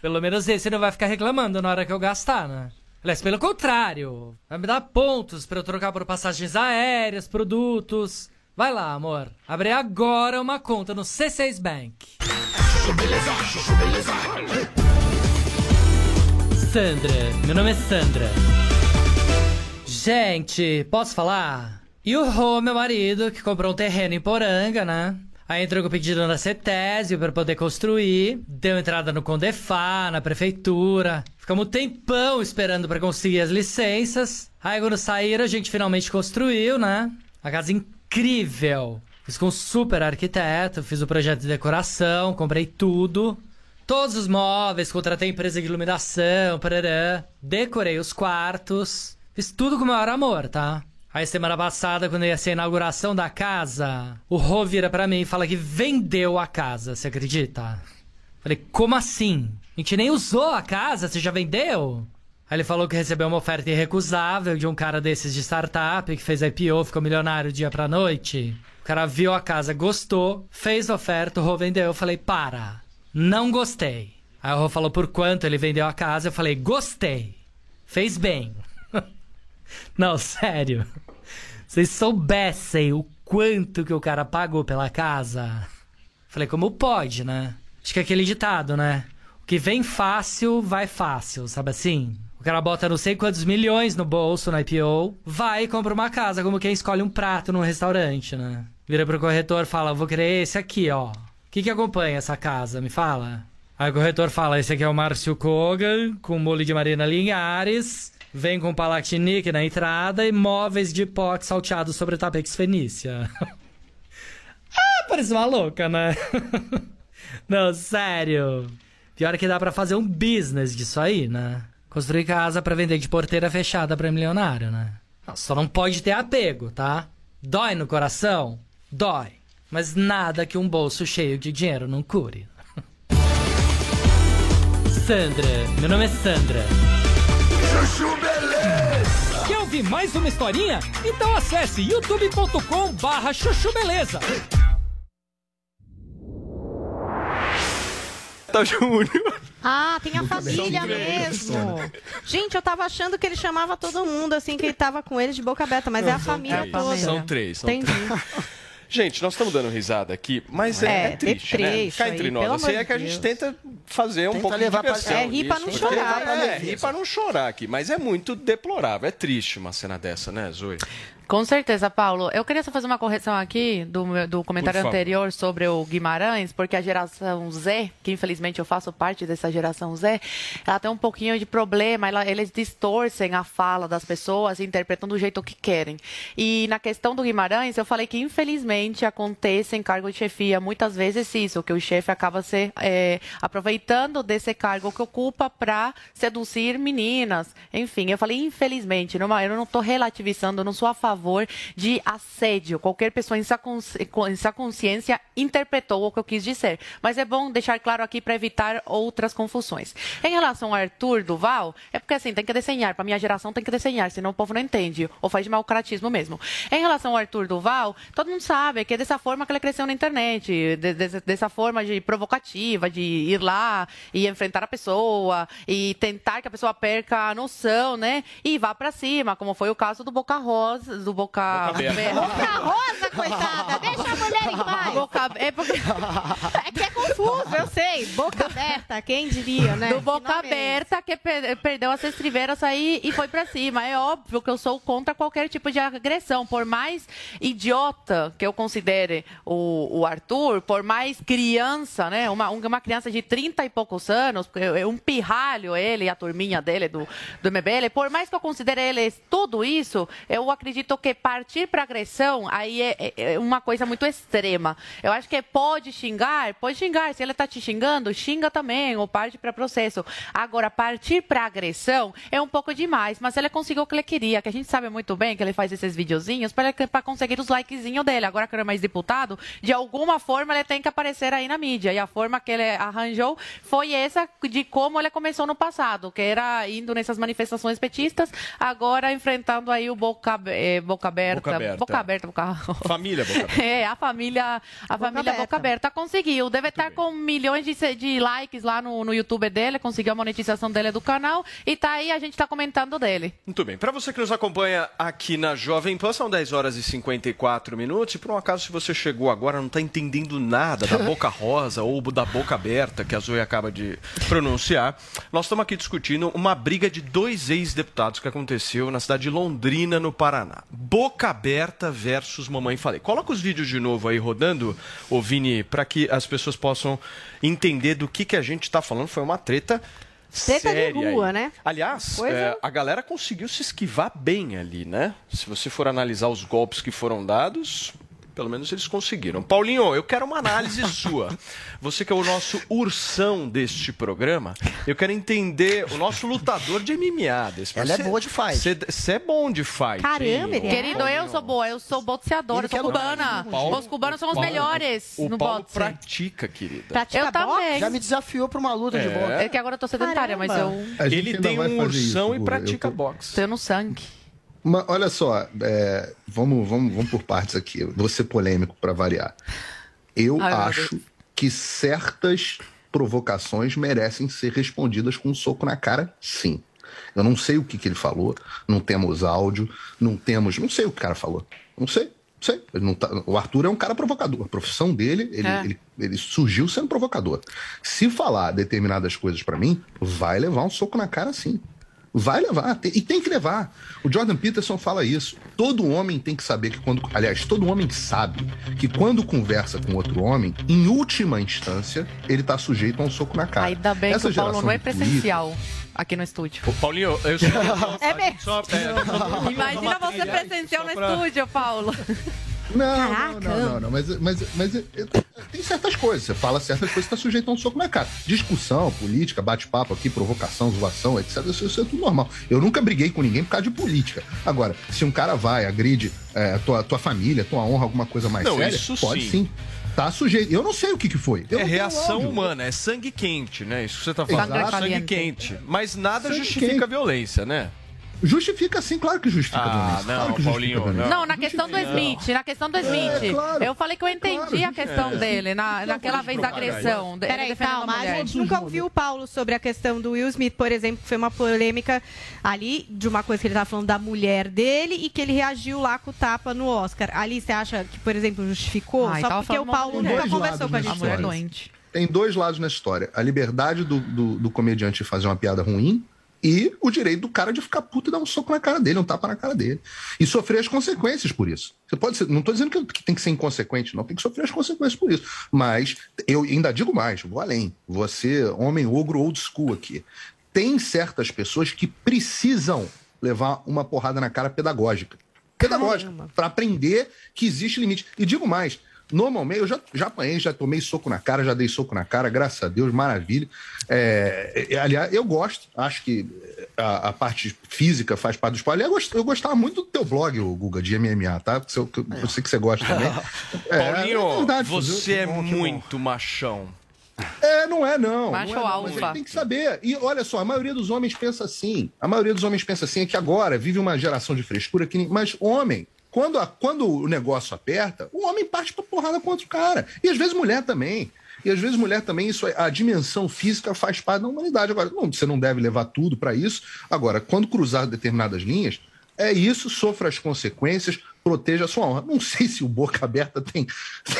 Pelo menos esse não vai ficar reclamando na hora que eu gastar, né? Aliás, pelo contrário, vai me dar pontos pra eu trocar por passagens aéreas, produtos. Vai lá, amor. Abre agora uma conta no C6 Bank. Sandra, meu nome é Sandra. Gente, posso falar? E o Rô, meu marido, que comprou um terreno em Poranga, né? Aí entrou com o pedido na CETESB para poder construir, deu entrada no Condefá, na prefeitura. Ficamos um tempão esperando para conseguir as licenças. Aí quando saíram, a gente finalmente construiu, né? A casa incrível. Fiz com um super arquiteto, fiz o projeto de decoração, comprei tudo. Todos os móveis, contratei empresa de iluminação, parará. Decorei os quartos. Fiz tudo com o maior amor, tá? Aí semana passada, quando ia ser a inauguração da casa, o Rô vira pra mim e fala que vendeu a casa, você acredita? Falei, como assim? A gente nem usou a casa, você já vendeu? Aí ele falou que recebeu uma oferta irrecusável de um cara desses de startup que fez IPO, ficou milionário dia pra noite. O cara viu a casa, gostou, fez oferta, o Rô vendeu. Eu falei, para, não gostei. Aí o Rô falou por quanto ele vendeu a casa, eu falei, gostei. Fez bem. Não, sério. Vocês soubessem o quanto que o cara pagou pela casa. Falei, como pode, né? Acho que é aquele ditado, né? O que vem fácil, vai fácil, sabe assim? O cara bota não sei quantos milhões no bolso no IPO, vai e compra uma casa, como quem escolhe um prato num restaurante, né? Vira pro corretor fala, vou querer esse aqui, ó. O que que acompanha essa casa? Me fala. Aí o corretor fala, esse aqui é o Márcio Kogan, com molho de Marina Linhares, vem com Palatinique na entrada e móveis de pote salteados sobre tapex fenícia. ah, parece uma louca, né? Não, sério. Pior que dá pra fazer um business disso aí, né? Construir casa pra vender de porteira fechada pra milionário, né? Não, só não pode ter apego, tá? Dói no coração? Dói. Mas nada que um bolso cheio de dinheiro não cure. Sandra, meu nome é Sandra. Chuchu Beleza. Quer ouvir mais uma historinha? Então acesse youtube.com barra chuchu beleza. Tá Júnior. Ah, tem a família mesmo. Gente, eu tava achando que ele chamava todo mundo, assim, que ele tava com eles de boca aberta, mas é a família toda. São três. São Entendi. três. Gente, nós estamos dando risada aqui, mas é, É, é triste, deprê né? Cá aí, entre nós, pelo assim, é que a gente Deus. tenta fazer um Tenta pouco levar de pra- diversão. é, rir pra não chorar, É, né? rir pra não chorar aqui, mas é muito deplorável, é triste uma cena dessa, né, Zoe? Com certeza, Paulo. Eu queria só fazer uma correção aqui do, do comentário anterior sobre o Guimarães, porque a geração Z, que infelizmente eu faço parte dessa geração Z, ela tem um pouquinho de problema, ela- eles distorcem a fala das pessoas, interpretando do jeito que querem. E na questão do Guimarães, eu falei que infelizmente acontece em cargo de chefia muitas vezes isso, que o chefe acaba se é, aproveitando desse cargo que ocupa para seduzir meninas. Enfim, eu falei infelizmente, numa, eu não estou relativizando, eu não sou a favor de assédio. Qualquer pessoa em sua, consci, em sua consciência interpretou o que eu quis dizer. Mas é bom deixar claro aqui para evitar outras confusões. Em relação ao Arthur Duval, é porque assim, tem que desenhar. Para minha geração tem que desenhar, senão o povo não entende. Ou faz de mau caratismo mesmo. Em relação ao Arthur Duval, todo mundo sabe que é dessa forma que ele cresceu na internet. De, de, dessa forma de provocativa, de ir lá e enfrentar a pessoa e tentar que a pessoa perca a noção, né? E vá para cima, como foi o caso do Boca Rosa, do Boca... Boca Aberta. Boca Rosa, coitada, deixa a mulher em paz. Boca... É, porque... é que é confuso, eu sei. Boca aberta, quem diria, né? Do Boca Aberta, que per perdeu as estribeiras aí e foi para cima. É óbvio que eu sou contra qualquer tipo de agressão. Por mais idiota que eu considere o, o Arthur, por mais criança, né? Uma, uma criança de 30 e poucos anos, é um pirralho ele e a turminha dele do, do MBL, por mais que eu considere ele tudo isso, eu acredito que partir para agressão aí é, é, é, uma coisa muito extrema. Eu acho que pode xingar, pode xingar. Se ele está te xingando, xinga também, ou parte para processo. Agora, partir para agressão é um pouco demais, mas ele conseguiu o que ele queria, que a gente sabe muito bem que ele faz esses videozinhos para conseguir os likezinhos dele. Agora que ele é mais deputado, de alguma forma ele tem que aparecer aí na mídia. E a forma que ele arranjou foi essa de como ele começou no passado, que era indo nessas manifestações petistas, agora enfrentando aí o Boca, boca Aberta. Boca Aberta. Boca Aberta, Boca... Família Boca Aberta. É, a família, a Boca família Aberta. Boca Aberta conseguiu. Deve estar com milhões de, de likes lá no, no YouTube dele, conseguiu a monetização dele do canal e tá aí, a gente tá comentando dele. Muito bem. Para você que nos acompanha aqui na Jovem Pan, são 10 horas e 54 minutos. E por um acaso, se você chegou agora e não está entendendo nada da boca rosa ou da boca aberta, que a Zoe acaba de pronunciar, nós estamos aqui discutindo uma briga de dois ex-deputados que aconteceu na cidade de Londrina, no Paraná. Boca aberta versus Mamãe Falei. Coloca os vídeos de novo aí rodando, ô Vini, para que as pessoas possam entender do que, que a gente está falando. Foi uma treta. Treta de séria rua, aí. né? Aliás, Coisa- é, a galera conseguiu se esquivar bem ali, né? Se você for analisar os golpes que foram dados, pelo menos eles conseguiram. Paulinho, eu quero uma análise sua. Você que é o nosso ursão deste programa, eu quero entender o nosso lutador de MMA. Desse Ela é Você- boa de fight. Você é bom de fight. Caramba, hein, é. Querido, eu sou boa, eu sou boxeadora, eu sou cubana. Paulo- os cubanos são os Paulo- melhores O no Paulo boxe. pratica, querida. Pratica Eu também. Já me desafiou para uma luta de É. boxe. É que agora eu tô sedentária, mas Caramba. eu A gente Ele tem um ursão isso, e pratica Eu tô- boxe. tenho no sangue. Mas olha só, é, vamos, vamos, vamos por partes aqui. Vou ser polêmico para variar. Eu Ai, acho que certas provocações merecem ser respondidas com um soco na cara, sim. Eu não sei o que, que ele falou, não temos áudio, não temos. Não sei o que o cara falou. Não sei, não sei. Não tá- o Arthur é um cara provocador. A profissão dele, ele, É. ele, ele surgiu sendo provocador. Se falar determinadas coisas para mim, vai levar um soco na cara, sim. Vai levar, tem- e tem que levar. O Jordan Peterson fala isso. Todo homem tem que saber que quando. Aliás, todo homem sabe que quando conversa com outro homem, em última instância, ele tá sujeito a um soco na cara. Ainda bem Essa que o Paulo não é presencial aqui no estúdio. Ô, Paulinho, eu só... É mesmo. só- é, Imagina você presencial no só pra- estúdio, Paulo. Não, não, Caraca. não, não, não, mas, mas, mas é- é- tem certas coisas. Você fala certas coisas, tá sujeito a um soco na cara. Discussão, política, bate-papo aqui, provocação, zoação, etc. Isso, isso é tudo normal. Eu nunca briguei com ninguém por causa de política. Agora, se um cara vai, agride é, tua, tua família, tua honra, alguma coisa mais Não, séria, isso pode sim. sim. Tá sujeito. Eu não sei o que, que foi. Eu É não reação humana, é sangue quente, né? Isso que você tá falando. Exato. Sangue quente. Mas nada Sangue justifica quente. a violência, né? Justifica sim, claro que justifica Ah, não, claro que Paulinho, justifica. Não, na questão do Smith, na questão do Smith. claro. Eu falei que eu entendi a questão É. dele, na, naquela vez da agressão. Peraí, calma, a gente nunca ouviu o Paulo sobre a questão do Will Smith, por exemplo, que foi uma polêmica ali de uma coisa que ele estava falando da mulher dele e que ele reagiu lá com o tapa no Oscar. Ali, você acha que, por exemplo, justificou? Ai, Só porque o Paulo nunca conversou com a gente. A mulher doente. Tem dois lados nessa história. A liberdade do, do, do comediante fazer uma piada ruim e o direito do cara de ficar puto e dar um soco na cara dele, um tapa na cara dele. E sofrer as consequências por isso. Você pode ser, não estou dizendo que, que tem que ser inconsequente, não, tem que sofrer as consequências por isso. Mas eu ainda digo mais, vou além. Você, homem ogro old school aqui. Tem certas pessoas que precisam levar uma porrada na cara pedagógica. pedagógica, para aprender que existe limite. E digo mais, normalmente, eu já, já apanhei, já tomei soco na cara, já dei soco na cara, graças a Deus, maravilha. É, é, aliás, eu gosto, acho que a, a parte física faz parte do esporte. Eu, gost, eu gostava muito do teu blog, o Guga, de MMA, tá? Eu, eu sei que você gosta também. É, Paulinho, é verdade, você é bom, muito machão. É, não é não. Macho não é, não, alfa. mas tem que saber. E olha só, a maioria dos homens pensa assim. A maioria dos homens pensa assim, é que agora vive uma geração de frescura que. nem- Mas homem, quando, a- quando o negócio aperta, o homem parte pra porrada contra o cara. E às vezes mulher também. E às vezes mulher também, isso a dimensão física faz parte da humanidade. Agora, não, você não deve levar tudo pra isso. Agora, quando cruzar determinadas linhas, é isso, sofra as consequências, proteja a sua honra. Não sei se o Boca Aberta tem,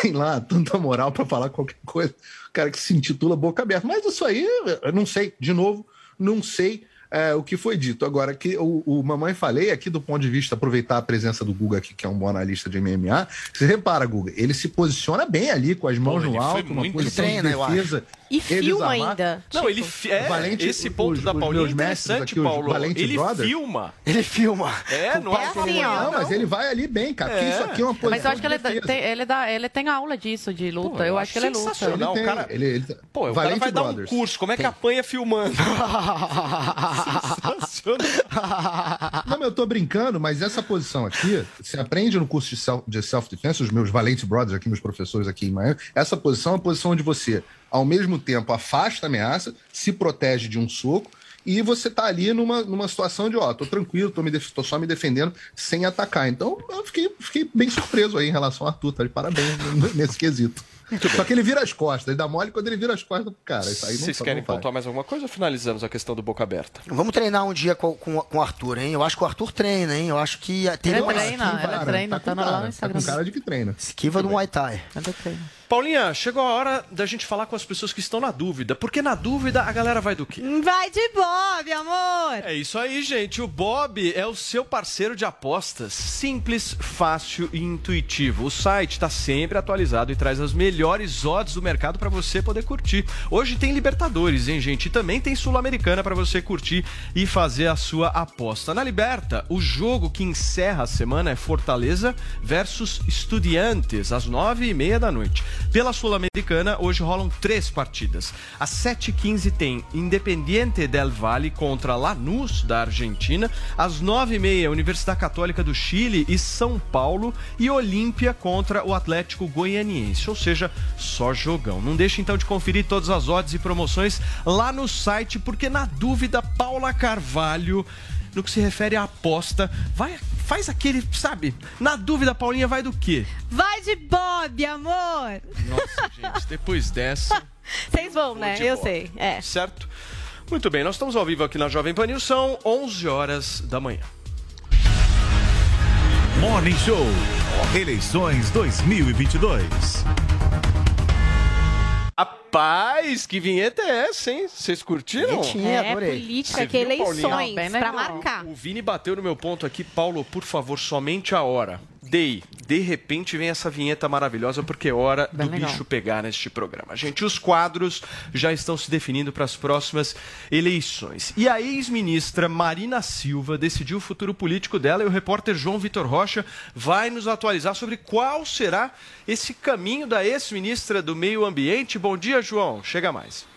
tem lá tanta moral pra falar qualquer coisa. O cara que se intitula Boca Aberta. Mas isso aí, eu não sei, de novo, não sei é, o que foi dito. Agora, que o, o Mamãe Falei, aqui do ponto de vista, aproveitar a presença do Guga aqui, que é um bom analista de MMA, você repara, Guga, ele se posiciona bem ali, com as mãos ele no alto, uma muito posição de Treina, eu defesa. E filma ainda. Não, ele fi- é, Valente- esse ponto os- da os Paulinha é interessante, aqui, Paulo. Valente Ele Brothers. filma. Ele filma. É, não é, assim, ó. Não, mas ele vai ali bem, cara. É. isso aqui é uma posição Mas eu acho que de ele, tem, ele, dá, ele tem aula disso, de luta. Pô, eu, acho que ele luta. sensacional. Ele o tem, cara, ele- ele- pô, o cara Valente vai dar um Brothers. curso. Como é que apanha filmando? Sensacional. Não, eu tô brincando, mas essa posição aqui, você aprende no curso de self- de self-defense, os meus valentes brothers aqui, meus professores aqui em Miami, essa posição é a posição onde você, ao mesmo tempo, afasta a ameaça, se protege de um soco, e você tá ali numa, numa situação de, ó, tô tranquilo, tô, me tô só me defendendo sem atacar. Então, eu fiquei, fiquei bem surpreso aí em relação ao Arthur, tá de parabéns nesse quesito. Só que ele vira as costas, ele dá mole quando ele vira as costas pro cara. Isso aí não Vocês não querem vai. pontuar mais alguma coisa ou finalizamos a questão do boca aberta? Vamos treinar um dia com, com, com o Arthur, hein? Eu acho que o Arthur treina, hein? Eu acho que tem Ele uma treina, ele treina, tá no- lá no Instagram. Com cara de que treina. Esquiva do Muay Thai. Paulinha, chegou a hora da gente falar com as pessoas que estão na dúvida. Porque na dúvida a galera vai do quê? Vai de Bob, amor! É isso aí, gente. O Bob é o seu parceiro de apostas. Simples, fácil e intuitivo. O site está sempre atualizado e traz as melhores odds do mercado para você poder curtir. Hoje tem Libertadores, hein, gente? E também tem Sul-Americana para você curtir e fazer a sua aposta. Na Liberta, o jogo que encerra a semana é Fortaleza versus Estudiantes, às nove e meia da noite. Pela Sul-Americana, hoje rolam três partidas. Às 7h15 tem Independiente del Valle contra Lanús, da Argentina. Às 9h30, Universidade Católica do Chile e São Paulo. E Olímpia contra o Atlético Goianiense. Ou seja, só jogão. Não deixe então de conferir todas as odds e promoções lá no site, porque na dúvida, Paula Carvalho no que se refere à aposta, vai, faz aquele, sabe? Na dúvida, Paulinha, vai do quê? Vai de Bob, amor! Nossa, gente, depois dessa. Vocês vão, né? Eu Bob. sei. É. Certo? Muito bem, nós estamos ao vivo aqui na Jovem Pan News, são 11 horas da manhã. Morning Show. Eleições 2022. Rapaz, que vinheta é essa, hein? Vocês curtiram? É política, que viu, Paulinho? eleições, Bem pra marcar. O Vini bateu no meu ponto aqui. Paulo, por favor, somente a hora. Dei. De repente vem essa vinheta maravilhosa, porque é hora Bem do legal. bicho pegar neste programa. Gente, os quadros já estão se definindo para as próximas eleições. E a ex-ministra Marina Silva decidiu o futuro político dela e o repórter João Vitor Rocha vai nos atualizar sobre qual será esse caminho da ex-ministra do Meio Ambiente. Bom dia, João. Chega mais.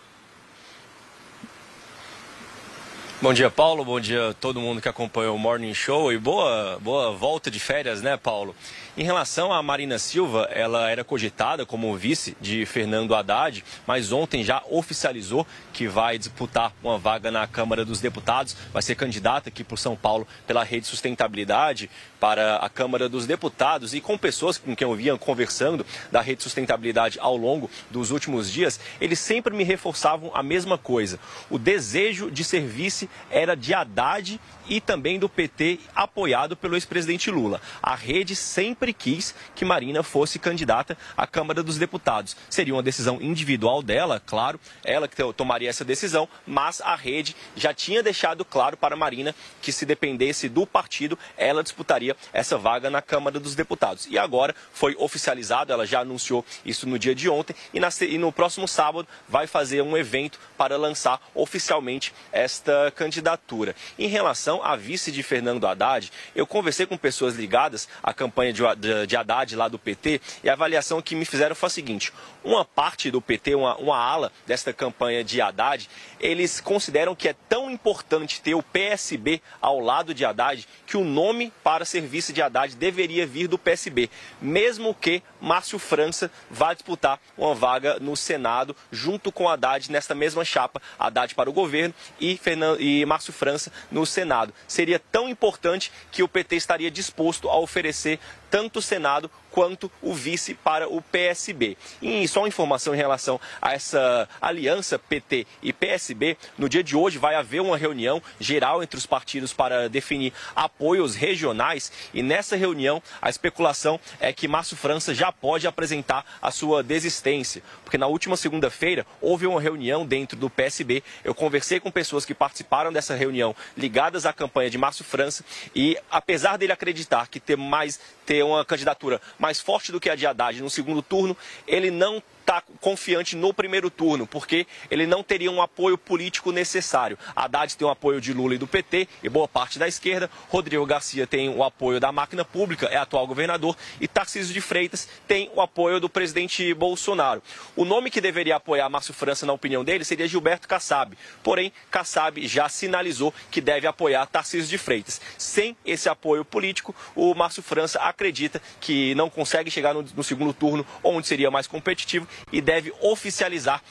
Bom dia, Paulo. Bom dia a todo mundo que acompanha o Morning Show e boa, boa volta de férias, né, Paulo? Em relação a Marina Silva, ela era cogitada como vice de Fernando Haddad, mas ontem já oficializou que vai disputar uma vaga na Câmara dos Deputados, vai ser candidata aqui por São Paulo pela Rede Sustentabilidade para a Câmara dos Deputados e com pessoas com quem eu vinha conversando da Rede Sustentabilidade ao longo dos últimos dias, eles sempre me reforçavam a mesma coisa. O desejo de ser vice era de Haddad e também do PT apoiado pelo ex-presidente Lula. A rede sempre quis que Marina fosse candidata à Câmara dos Deputados. Seria uma decisão individual dela, claro, ela que to- tomaria essa decisão, mas a rede já tinha deixado claro para Marina que se dependesse do partido, ela disputaria essa vaga na Câmara dos Deputados. E agora foi oficializado, ela já anunciou isso no dia de ontem e, na e no próximo sábado vai fazer um evento para lançar oficialmente esta candidatura. Em relação à vice de Fernando Haddad, eu conversei com pessoas ligadas à campanha de, de, de Haddad lá do PT e a avaliação que me fizeram foi a seguinte: uma parte do PT, uma, uma ala desta campanha de Haddad, eles consideram que é tão importante ter o PSB ao lado de Haddad que o nome para ser vice de Haddad deveria vir do PSB, mesmo que Márcio França vá disputar uma vaga no Senado junto com Haddad nesta mesma chapa, Haddad para o governo e, e Márcio França no Senado. Seria tão importante que o PT estaria disposto a oferecer tanto o Senado quanto o vice para o PSB. E só uma informação em relação a essa aliança PT e PSB, no dia de hoje vai haver uma reunião geral entre os partidos para definir apoios regionais. E nessa reunião a especulação é que Márcio França já pode apresentar a sua desistência, porque na última segunda-feira houve uma reunião dentro do PSB, eu conversei com pessoas que participaram dessa reunião ligadas à campanha de Márcio França. E apesar dele acreditar que ter mais ter uma candidatura mais forte do que a de Haddad no segundo turno, ele não está confiante no primeiro turno, porque ele não teria um apoio político necessário. Haddad tem o apoio de Lula e do PT e boa parte da esquerda. Rodrigo Garcia tem o apoio da máquina pública, é atual governador. E Tarcísio de Freitas tem o apoio do presidente Bolsonaro. O nome que deveria apoiar Márcio França, na opinião dele, seria Gilberto Kassab. Porém, Kassab já sinalizou que deve apoiar Tarcísio de Freitas. Sem esse apoio político, o Márcio França acredita que não consegue chegar no, no segundo turno, onde seria mais competitivo e deve oficializar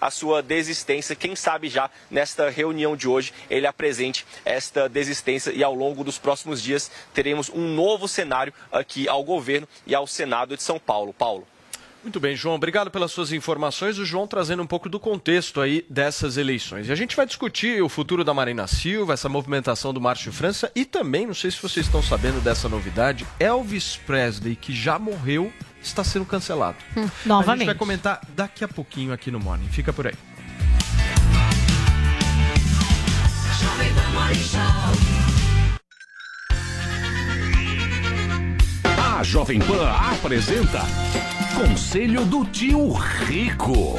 a sua desistência. Quem sabe já nesta reunião de hoje ele apresente esta desistência e ao longo dos próximos dias teremos um novo cenário aqui ao governo e ao Senado de São Paulo. Paulo. Muito bem, João. Obrigado pelas suas informações. O João trazendo um pouco do contexto aí dessas eleições. E a gente vai discutir o futuro da Marina Silva, essa movimentação do Márcio França e também, não sei se vocês estão sabendo dessa novidade, Elvis Presley, que já morreu, está sendo cancelado. Hum, A novamente. gente vai comentar daqui a pouquinho aqui no Morning. Fica por aí. A Jovem Pan apresenta Conselho do Tio Rico.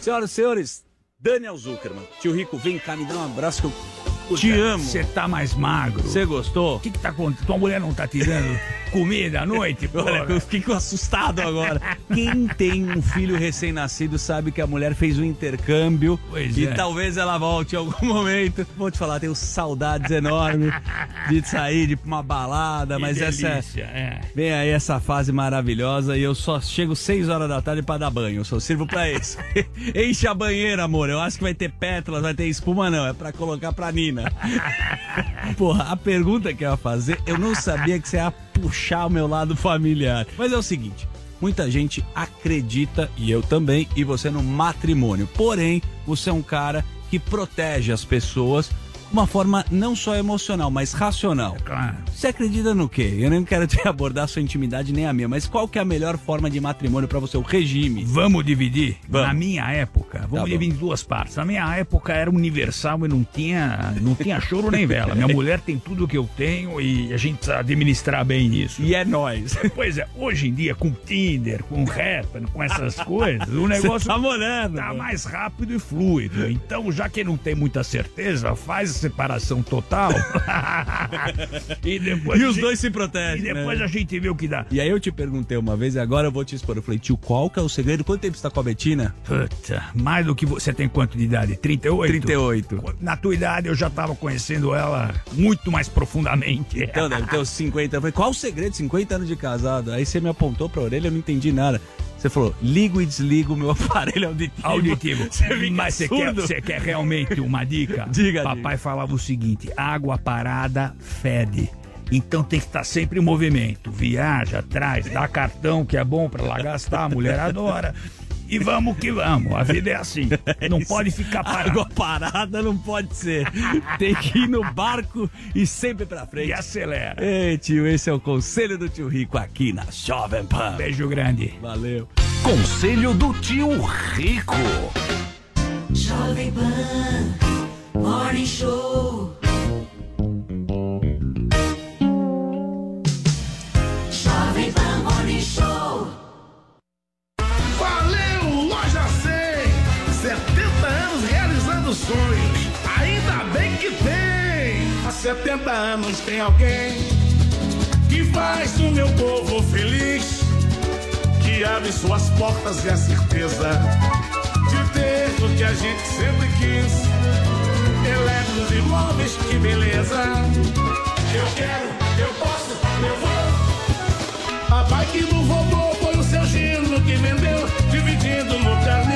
Senhoras e senhores, Daniel Zuckerman. Tio Rico, vem cá, me dá um abraço que eu. Te amo. Você tá mais magro. Você gostou? O que, que tá acontecendo? Tua mulher não tá te dando comida à noite? Olha, eu fiquei assustado agora. Quem tem um filho recém-nascido sabe que a mulher fez um intercâmbio Pois e é. talvez ela volte em algum momento. Vou te falar, tenho saudades enormes de sair, de uma balada, Que mas essa. delícia, é. Vem aí essa fase maravilhosa e eu só chego 6 horas da tarde pra dar banho. Eu só sirvo pra isso. Enche a banheira, amor. Eu acho que vai ter pétalas, vai ter espuma, não. É pra colocar pra Nina. Porra, a pergunta que eu ia fazer, eu não sabia que você ia puxar o meu lado familiar. Mas é o seguinte. Muita gente acredita, e eu também, e você no matrimônio. Porém, você é um cara que protege as pessoas uma forma não só emocional, mas racional. Claro. Você acredita no quê? Eu nem quero te abordar a sua intimidade nem a minha, mas qual que é a melhor forma de matrimônio pra você? O regime. Vamos dividir? Vamos. Na minha época, vamos Tá dividir em duas partes. Na minha época era universal e não tinha, não tinha choro nem vela. Minha mulher tem tudo que eu tenho e a gente precisa administrar bem isso. E é nós. Pois é, hoje em dia, com Tinder, com Happn, com essas coisas, o negócio tá morando. tá mais rápido e fluido. Então, já que não tem muita certeza, faz separação total. e depois E os gente- dois se protegem. E depois né? a gente vê o que dá. E aí eu te perguntei uma vez, e agora eu vou te expor. Eu falei, tio, qual que é o segredo? Quanto tempo você tá com a Betina? Puta, mais do que você tem quanto de idade? 38? 38. Na tua idade eu já tava conhecendo ela muito mais profundamente. Então, deve ter uns 50. Eu falei, qual o segredo? 50 anos de casado. Aí você me apontou pra orelha, eu não entendi nada. Você falou, ligo e desligo o meu aparelho auditivo. Auditivo. Você Mas você quer, você quer realmente uma dica? Diga, Papai falava o seguinte: água parada fede. Então tem que estar sempre em movimento. Viaja, traz, dá cartão que é bom pra lá gastar, a mulher adora. E vamos que vamos, a vida é assim. Não pode ficar parado. Água parada não pode ser. Tem que ir no barco e sempre pra frente. E acelera. Ei, tio, esse é o conselho do tio Rico aqui na Jovem Pan. Beijo grande. Valeu. Conselho do Tio Rico. Jovem Pan Morning Show. Valeu, Loja 100! 70 anos realizando sonhos. A 70 anos tem alguém que faz o meu povo feliz, que abre suas portas e a certeza de ter o que a gente sempre quis. Eletros imóveis, que beleza! Eu quero, eu posso, eu vou. A bike do vovô foi o seu gino que vendeu, dividindo no carnê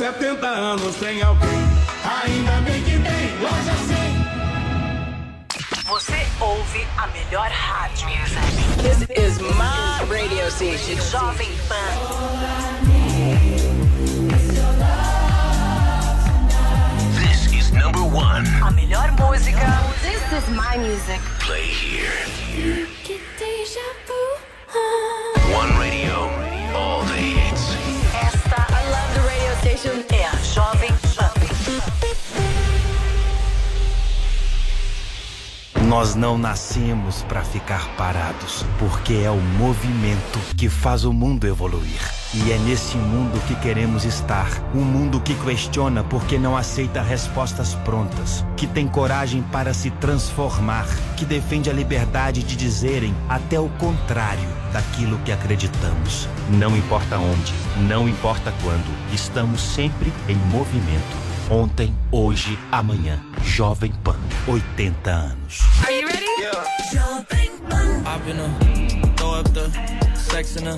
70 anos tem alguém, ainda bem que tem loja 100. Você ouve a melhor rádio. This is my radio station, Jovem Pan. This is number one. A melhor música. This is my music. Play here. One Nós não nascemos para ficar parados, porque é o movimento que faz o mundo evoluir. E é nesse mundo que queremos estar. Um mundo que questiona porque não aceita respostas prontas, que tem coragem para se transformar, que defende a liberdade de dizerem até o contrário daquilo que acreditamos. Não importa onde, não importa quando, estamos sempre em movimento. Ontem, hoje, amanhã. Jovem Pan, 80 anos. Are you ready? I've been a throw up the sex in a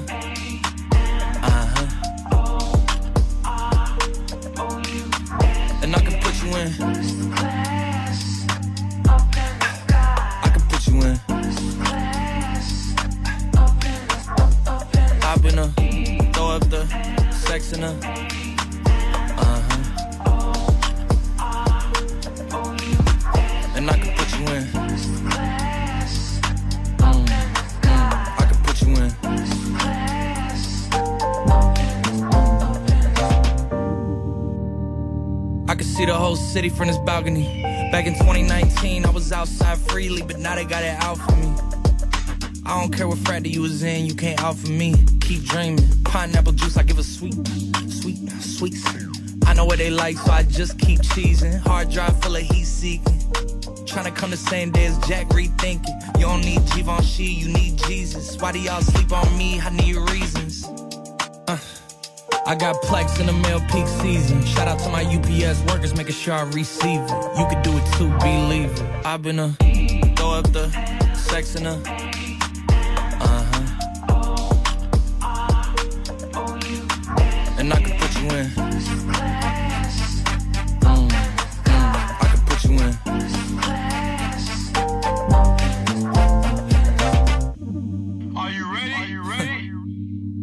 uh huh. And I can put you in. I can put you in. I've been a throw up the sex in a And I can put you in. Mm, I can put you in. I can see the whole city from this balcony. Back in 2019, I was outside freely, but now they got it out for me. I don't care what frat you was in, you can't out for me. Keep dreaming. Pineapple juice, I give a sweet, sweet, sweet. I know what they like, so I just keep cheesing. Hard drive full of heat seeking. Tryna come the same day as Jack rethinking. You don't need Givenchy, you need Jesus. Why do y'all sleep on me? I need reasons. Uh, I got plex in the mail peak season. Shout out to my UPS workers, making sure I receive it. You could do it too, believe it. I've been a throw up the sex in a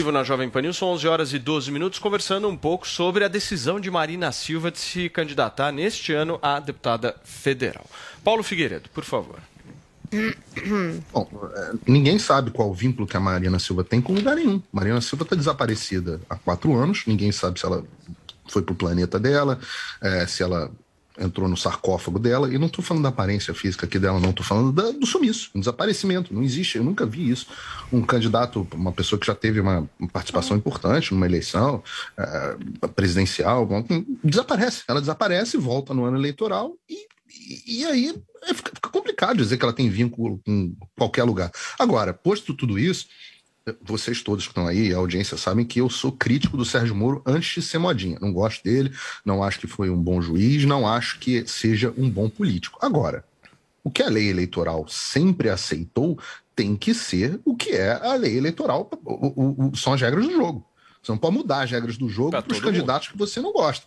Vivo na Jovem Pan News, são 11 horas e 12 minutos, conversando um pouco sobre a decisão de Marina Silva de se candidatar neste ano a deputada federal. Paulo Figueiredo, por favor. Bom, é, ninguém sabe qual o vínculo que a Marina Silva tem com lugar nenhum. Marina Silva está desaparecida há quatro anos, ninguém sabe se ela foi pro planeta dela, é, se ela entrou no sarcófago dela, e não estou falando da aparência física aqui dela, não, estou falando da- do sumiço, um desaparecimento. Não existe, eu nunca vi isso. Um candidato, uma pessoa que já teve uma participação importante numa eleição é, presidencial, desaparece. Ela desaparece, volta no ano eleitoral e, e, e aí fica complicado dizer que ela tem vínculo com qualquer lugar. Agora, posto tudo isso, vocês todos que estão aí, a audiência, sabem que eu sou crítico do Sérgio Moro antes de ser modinha. Não gosto dele, não acho que foi um bom juiz, não acho que seja um bom político. Agora, o que a lei eleitoral sempre aceitou tem que ser o que é a lei eleitoral, o- o- o- são as regras do jogo. Você não pode mudar as regras do jogo para os candidatos que você não gosta.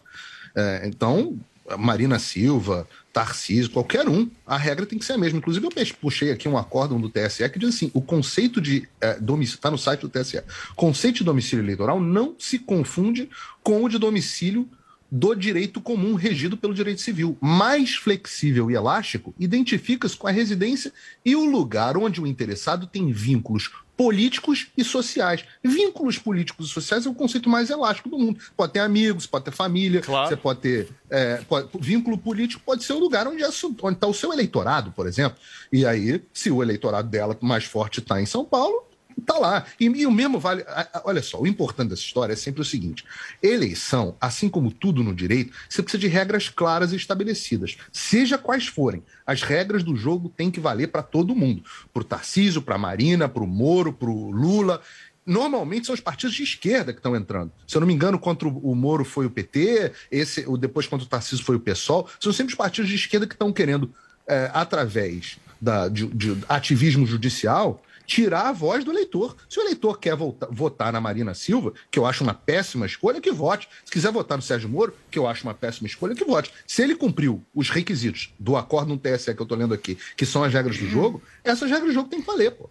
É, então, Marina Silva, Tarcísio, qualquer um, a regra tem que ser a mesma. Inclusive, eu puxei aqui um acórdão do TSE que diz assim: o conceito de é, domicílio, está no site do TSE, conceito de domicílio eleitoral não se confunde com o de domicílio do direito comum regido pelo direito civil. Mais flexível e elástico, identifica-se com a residência e o lugar onde o interessado tem vínculos políticos e sociais. Vínculos políticos e sociais é o conceito mais elástico do mundo. Pode ter amigos, pode ter família, você pode ter. é, pode- vínculo político pode ser o lugar onde está o seu eleitorado, por exemplo. E aí, se o eleitorado dela mais forte está em São Paulo, tá lá. E, e o mesmo vale. Olha só, o importante dessa história é sempre o seguinte: eleição, assim como tudo no direito, você precisa de regras claras e estabelecidas. Seja quais forem, as regras do jogo têm que valer para todo mundo. Para o Tarcísio, para a Marina, para o Moro, para o Lula. Normalmente são os partidos de esquerda que estão entrando. Se eu não me engano, contra o o Moro foi o PT, esse, o depois contra o Tarcísio foi o PSOL. São sempre os partidos de esquerda que estão querendo, é, através da, de, de ativismo judicial, tirar a voz do eleitor. Se o eleitor quer volta- votar na Marina Silva, que eu acho uma péssima escolha, que vote. Se quiser votar no Sérgio Moro, que eu acho uma péssima escolha, que vote. Se ele cumpriu os requisitos do acordo no TSE que eu estou lendo aqui, que são as regras do jogo, essas regras do jogo têm que valer, pô.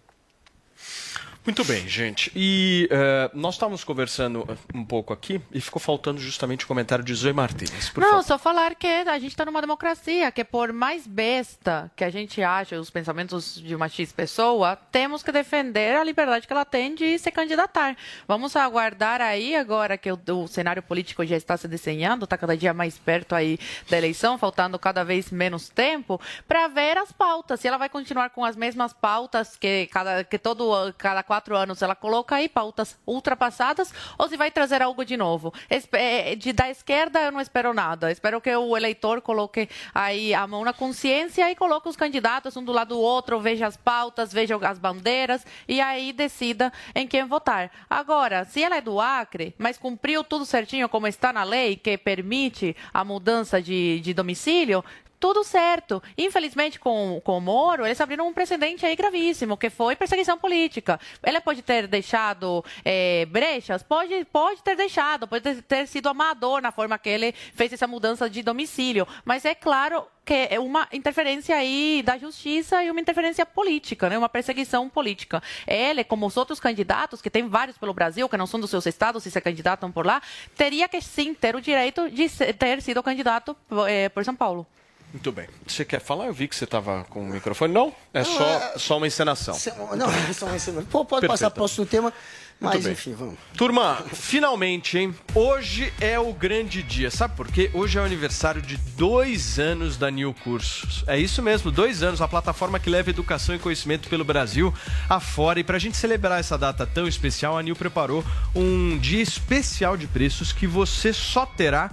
Muito bem, gente. E eh, nós estávamos conversando um pouco aqui e ficou faltando justamente o comentário de Zoe Martins. Não, favor. só falar que a gente está numa democracia, que por mais besta que a gente ache os pensamentos de uma X pessoa, temos que defender a liberdade que ela tem de se candidatar. Vamos aguardar aí, agora que o, o cenário político já está se desenhando, está cada dia mais perto aí da eleição, faltando cada vez menos tempo, para ver as pautas. Se ela vai continuar com as mesmas pautas que, cada, que todo, cada quatro anos ela coloca aí, pautas ultrapassadas, ou se vai trazer algo de novo. Espe- eh, De, da esquerda eu não espero nada. Espero que o eleitor coloque aí a mão na consciência e coloque os candidatos um do lado do outro, veja as pautas, veja as bandeiras e aí decida em quem votar. Agora, se ela é do Acre, mas cumpriu tudo certinho como está na lei, que permite a mudança de, de domicílio, tudo certo. Infelizmente, com, com o Moro, eles abriram um precedente aí gravíssimo, que foi perseguição política. Ele pode ter deixado eh, brechas? Pode, pode ter deixado, pode ter, sido amador na forma que ele fez essa mudança de domicílio. Mas é claro que é uma interferência aí da justiça e uma interferência política, né? uma perseguição política. Ele, como os outros candidatos, que tem vários pelo Brasil, que não são dos seus estados e se candidatam por lá, teria que sim ter o direito de ter sido candidato eh, por São Paulo. Muito bem. Você quer falar? Eu vi que você estava com o microfone. Não? É Não, só, é- só uma encenação. Não, é só um ensinamento. Pô, pode passar para o próximo tema, mas enfim, vamos. Turma, finalmente, hein? Hoje é o grande dia. Sabe por quê? Hoje é o aniversário de dois anos da New Cursos. É isso mesmo, dois anos, a plataforma que leva educação e conhecimento pelo Brasil afora. E pra gente celebrar essa data tão especial, a New preparou um dia especial de preços que você só terá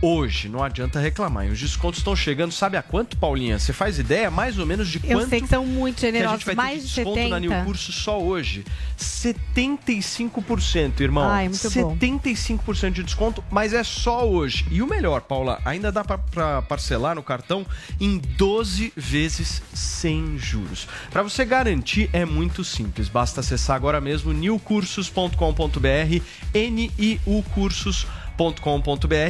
hoje. Não adianta reclamar. E os descontos estão chegando, sabe a quanto, Paulinha? Você faz ideia mais ou menos de Eu quanto sei que são muito que a generosos, gente vai ter mais de de desconto na 70. New Curso só hoje? 75%, irmão. Ai, muito bom. 75% de desconto, mas é só hoje. E o melhor, Paula, ainda dá pra parcelar no cartão em 12 vezes sem juros. Pra você garantir é muito simples, basta acessar agora mesmo newcursos.com.br, niucursos.com.br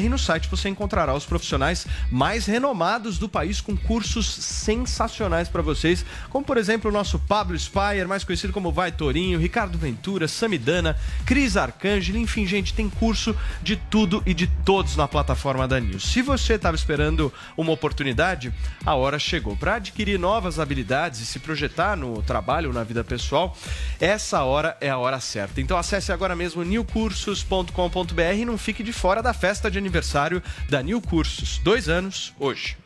e no site você encontrará os profissionais mais renomados do país com cursos sensacionais para vocês, como por exemplo o nosso Pablo Spire, mais conhecido como Vai Torinho, Ricardo Ventura, Samidana, Cris Arcângelo, enfim, gente, tem curso de tudo e de todos na plataforma da News. Se você estava esperando uma oportunidade, a hora chegou para adquirir novas habilidades e se projetar no trabalho, na vida pessoal. Essa hora é a hora certa. Então acesse agora mesmo newcursos.com.br e não fique de fora da festa de aniversário da New Cursos. Dois anos hoje.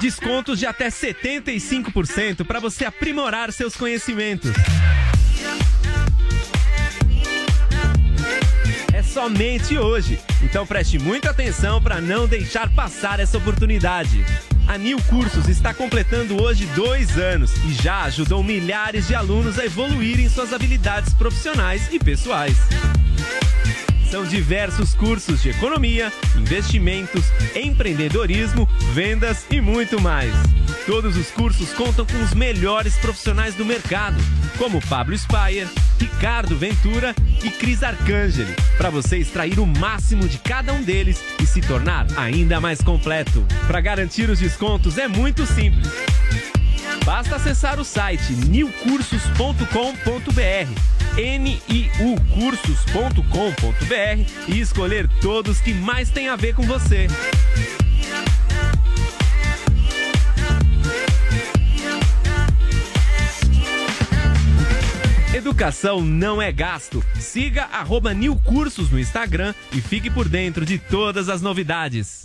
Descontos de até 75% para você aprimorar seus conhecimentos. É somente hoje. Então preste muita atenção para não deixar passar essa oportunidade. A New Cursos está completando hoje dois anos e já ajudou milhares de alunos a evoluírem suas habilidades profissionais e pessoais. São diversos cursos de economia, investimentos, empreendedorismo, vendas e muito mais. Todos os cursos contam com os melhores profissionais do mercado, como Pablo Spire, Ricardo Ventura e Cris Arcangeli, para você extrair o máximo de cada um deles e se tornar ainda mais completo. Para garantir os descontos é muito simples. Basta acessar o site newcursos.com.br, niucursos.com.br e escolher todos que mais têm a ver com você. Educação não é gasto. Siga arroba newcursos no Instagram e fique por dentro de todas as novidades.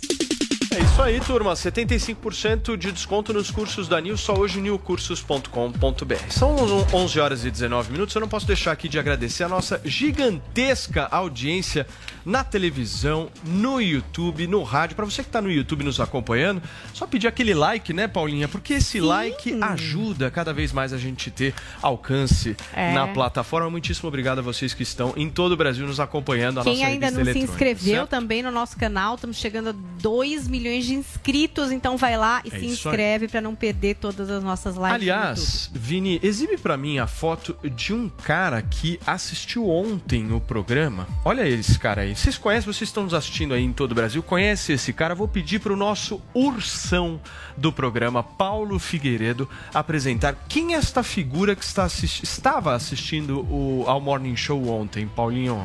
É isso aí, turma. 75% de desconto nos cursos da Nil, só hoje newcursos.com.br. São 11 horas e 19 minutos. Eu não posso deixar aqui de agradecer a nossa gigantesca audiência na televisão, no YouTube, no rádio. Para você que está no YouTube nos acompanhando, só pedir aquele like, né, Paulinha? Porque esse like ajuda cada vez mais a gente ter alcance É. na plataforma. Muitíssimo obrigado a vocês que estão em todo o Brasil nos acompanhando. Quem ainda não se inscreveu certo? também no nosso canal, estamos chegando a 2 milhões de inscritos, então vai lá e É se inscreve para não perder todas as nossas lives. Aliás, Vini, exibe pra mim a foto de um cara que assistiu ontem o programa. Olha esse cara aí. Vocês conhecem, vocês estão nos assistindo aí em todo o Brasil, conhece esse cara? Vou pedir pro nosso ursão do programa, Paulo Figueiredo, apresentar quem é esta figura que está assisti- estava assistindo o, ao Morning Show ontem, Paulinho.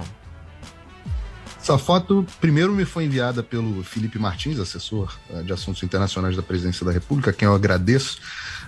Essa foto, primeiro, me foi enviada pelo Felipe Martins, assessor eh, de assuntos internacionais da Presidência da República, quem eu agradeço.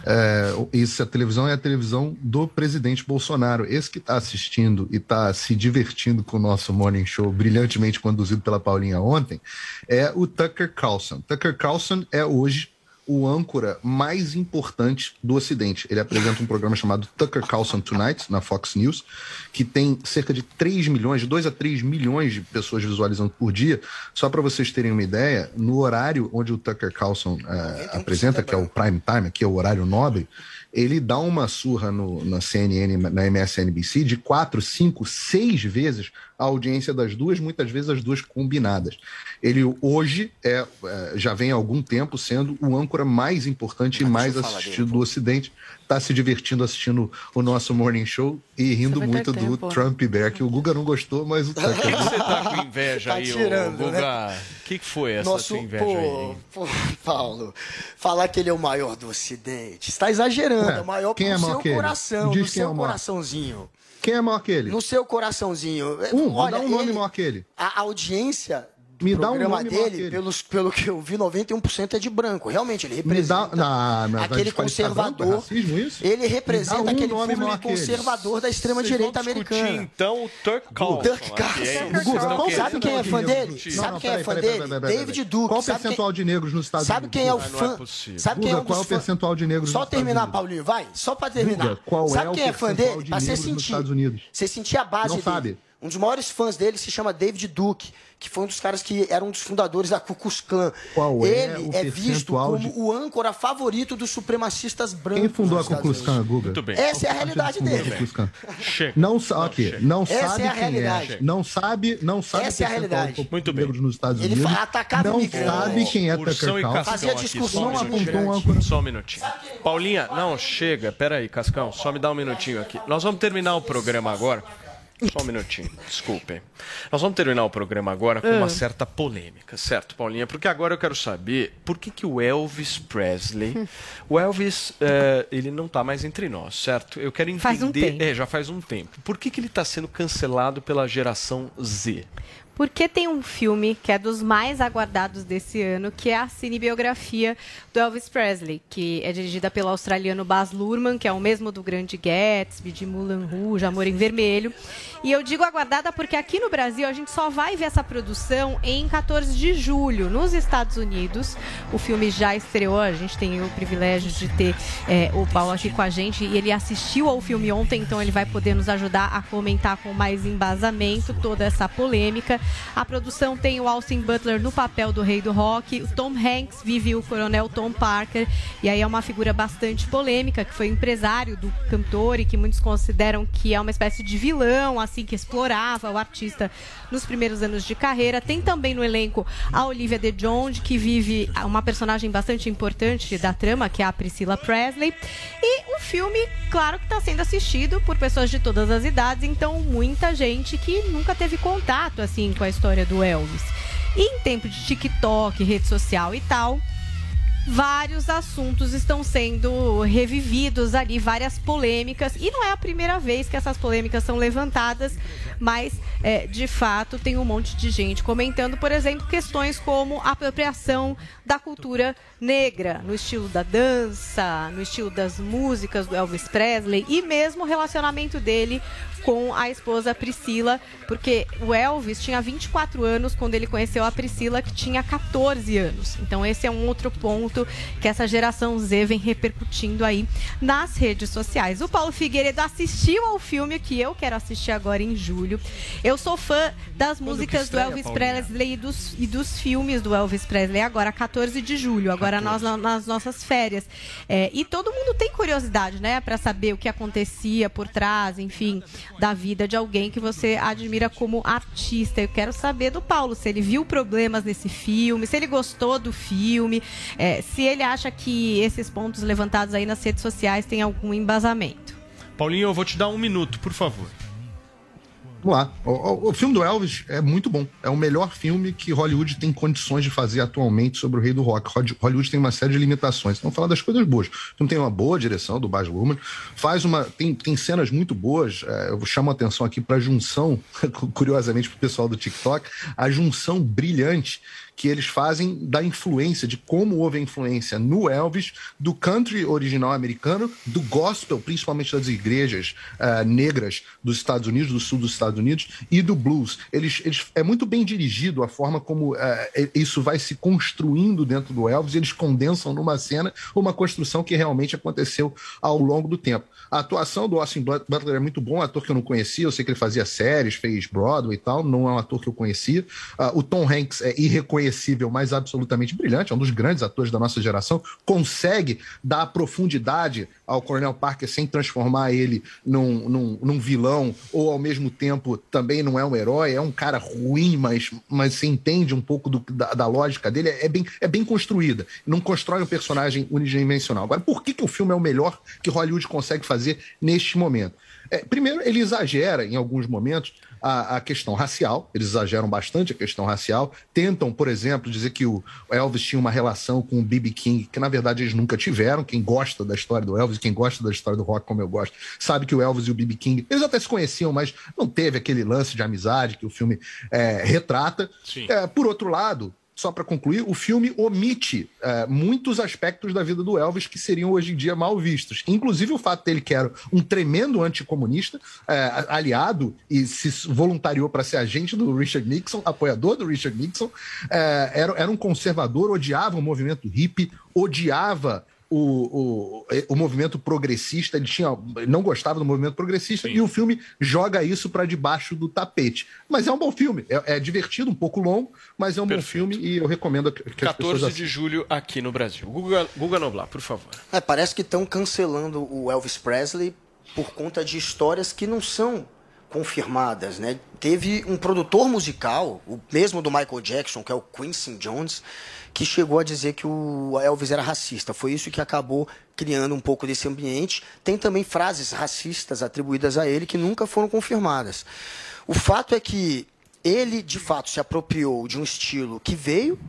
É, essa televisão é a televisão do presidente Bolsonaro. Esse que está assistindo e está se divertindo com o nosso morning show, brilhantemente conduzido pela Paulinha ontem, é o Tucker Carlson. Tucker Carlson é hoje o âncora mais importante do Ocidente. Ele apresenta um programa chamado Tucker Carlson Tonight, na Fox News, que tem cerca de 3 milhões, de 2 a 3 milhões de pessoas visualizando por dia. Só para vocês terem uma ideia, no horário onde o Tucker Carlson eh, apresenta, que é o prime time, aqui é o horário nobre, ele dá uma surra no- na CNN, na MSNBC, de quatro, cinco, seis vezes a audiência das duas, muitas vezes as duas combinadas. Ele hoje é, é, já vem há algum tempo sendo o âncora mais importante e mais assistido do Ocidente. Está se divertindo assistindo o nosso Morning Show e rindo muito do tempo. Trump Bear, que o Guga não gostou, mas o Por que Tucker. que você tá com inveja Tá aí, tirando, Guga? né? O que, que foi essa Nosso, sua inveja pô, aí? pô, Paulo, falar que ele é o maior do Ocidente, está exagerando, É, é, o maior quem no é maior seu que coração, Diz no quem seu é o maior. coraçãozinho. Quem é maior que ele? No seu coraçãozinho. Um, Olha, dá um nome ele- maior que ele. A audiência Me dá um programa nome dele, ele. pelos, pelo que eu vi, 91% é de branco. Realmente, ele Me dá. representa Não, não, vai aquele desqualificar branco? É conservador. racismo isso? Ele dá representa um aquele público conservador da extrema-direita americana. Então, o Tucker Carlson. Tucker aqui, Carlson. sabe quem é fã dele? Sabe Não, não, quem é peraí, fã peraí, dele? peraí, peraí, peraí, David. Duke. Qual o Sabe quem- percentual de negros nos Estados Sabe Unidos? quem é o Ah, não é fã? possível. Sabe quem é qual é o fã- percentual de negros Só nos Estados terminar? Paulinho, vai. Só pra terminar. Sabe é o quem é fã percentual dele? de Pra você negros nos sentir. Estados Unidos? Você sentir a base Não dele. sabe. Um dos maiores fãs dele se chama David Duke, que foi um dos caras que era um dos fundadores da Ku Klux Klan. Qual é Ele o é, visto como de- o âncora favorito dos supremacistas brancos. Quem fundou a Ku Klux Klan. Guga? Muito bem. Essa é a realidade dele. Chega. Não sabe, ok, não Essa sabe é a quem realidade. é, não sabe, não sabe Essa é a percentual realidade. de Muito bem. nos Estados Ele Unidos. fa- atacava não sabe quem é Tucker Carlson. Fazia discussão só um de apontou um âncora. Só um minutinho. Paulinha, não, chega. Pera aí, Cascão, só me dá um minutinho aqui. Nós vamos terminar o programa agora. Só um minutinho, desculpem. Nós vamos terminar o programa agora com uma Ah. certa polêmica, certo, Paulinha? Porque agora eu quero saber por que, que o Elvis Presley. o Elvis, eh, ele não tá mais entre nós, certo? Eu quero entender. Faz um tempo. É, já faz um tempo. Por que, que ele tá sendo cancelado pela geração Z? Porque tem um filme que é dos mais aguardados desse ano, que é a cinebiografia do Elvis Presley, que é dirigida pelo australiano Baz Luhrmann, que é o mesmo do Grande Gatsby, de Moulin Rouge, Amor em Vermelho. E eu digo aguardada porque aqui no Brasil a gente só vai ver essa produção em 14 de julho. Nos Estados Unidos, o filme já estreou, a gente tem o privilégio de ter é, o Paulo aqui com a gente e ele assistiu ao filme ontem, então ele vai poder nos ajudar a comentar com mais embasamento toda essa polêmica. A produção tem o Austin Butler no papel do rei do rock, o Tom Hanks vive o coronel Tom Parker, e aí é uma figura bastante polêmica, que foi empresário do cantor e que muitos consideram que é uma espécie de vilão, assim, que explorava o artista nos primeiros anos de carreira. Tem também no elenco a Olivia de Jonge, que vive uma personagem bastante importante da trama, que é a Priscilla Presley. E o filme, claro que está sendo assistido por pessoas de todas as idades, então muita gente que nunca teve contato assim com a história do Elvis. E em tempo de TikTok, rede social e tal, vários assuntos estão sendo revividos ali, várias polêmicas. E não é a primeira vez que essas polêmicas são levantadas, mas é, de fato tem um monte de gente comentando, por exemplo, questões como apropriação da cultura negra, no estilo da dança, no estilo das músicas do Elvis Presley e mesmo o relacionamento dele com a esposa Priscila, porque o Elvis tinha 24 anos quando ele conheceu a Priscila, que tinha 14 anos. Então esse é um outro ponto que essa geração Z vem repercutindo aí nas redes sociais. O Paulo Figueiredo assistiu ao filme que eu quero assistir agora em julho. Eu sou fã das músicas do estreia, Elvis Paulinha? Presley e dos, e dos filmes do Elvis Presley agora 14 de julho, agora nós na- nas nossas férias. É, e todo mundo tem curiosidade, né, para saber o que acontecia por trás, enfim, da vida de alguém que você admira como artista. Eu quero saber do Paulo se ele viu problemas nesse filme, se ele gostou do filme, é, se ele acha que esses pontos levantados aí nas redes sociais têm algum embasamento. Paulinho, eu vou te dar um minuto, por favor. Vamos lá. O, o- o filme do Elvis é muito bom. É o melhor filme que Hollywood tem condições de fazer atualmente sobre o rei do rock. Hollywood tem uma série de limitações. Vamos falar das coisas boas. O filme tem uma boa direção do Baz Luhrmann. Faz uma... Tem, tem cenas muito boas. É, eu chamo a atenção aqui para a junção, curiosamente para o pessoal do TikTok, a junção brilhante que eles fazem da influência, de como houve a influência no Elvis, do country original americano, do gospel, principalmente das igrejas ah, negras dos Estados Unidos, do sul dos Estados Unidos, e do blues. Eles, eles, é muito bem dirigido a forma como e- isso vai se construindo dentro do Elvis, e eles condensam numa cena uma construção que realmente aconteceu ao longo do tempo. A atuação do Austin But- Butler é muito bom, um ator que eu não conhecia, eu sei que ele fazia séries, fez Broadway e tal, não é um ator que eu conhecia. Ah, o Tom Hanks é irreconhecível, mas absolutamente brilhante, é um dos grandes atores da nossa geração, consegue dar profundidade ao Coronel Parker sem transformar ele num, num, num vilão, ou ao mesmo tempo também não é um herói, é um cara ruim, mas, mas você entende um pouco do- da, da lógica dele, é bem, é bem construída. Não constrói um personagem unidimensional. Agora, por que, que o filme é o melhor que Hollywood consegue fazer neste momento? É, primeiro, ele exagera em alguns momentos a, a questão racial, eles exageram bastante a questão racial, tentam, por exemplo, dizer que o Elvis tinha uma relação com o B.B. King, que na verdade eles nunca tiveram. Quem gosta da história do Elvis, quem gosta da história do rock como eu gosto, sabe que o Elvis e o B.B. King, eles até se conheciam, mas não teve aquele lance de amizade que o filme é, retrata. É, por outro lado, só para concluir, o filme omite é, muitos aspectos da vida do Elvis que seriam hoje em dia mal vistos. Inclusive o fato dele que era um tremendo anticomunista, é, aliado e se voluntariou para ser agente do Richard Nixon, apoiador do Richard Nixon, é, era, era um conservador, odiava o movimento hippie, odiava o, o, o movimento progressista, ele tinha, não gostava do movimento progressista, e o filme joga isso para debaixo do tapete. Mas é um bom filme, é, é divertido, um pouco longo, mas é um bom filme e eu recomendo que, que as 14 pessoas de julho aqui no Brasil. Guga, Guga Noblar, por favor. É, parece que estão cancelando o Elvis Presley por conta de histórias que não são confirmadas, né? Teve um produtor musical, o mesmo do Michael Jackson, que é o Quincy Jones, que chegou a dizer que o Elvis era racista. Foi isso que acabou criando um pouco desse ambiente. Tem também frases racistas atribuídas a ele que nunca foram confirmadas. O fato é que ele, de fato, se apropriou de um estilo que veio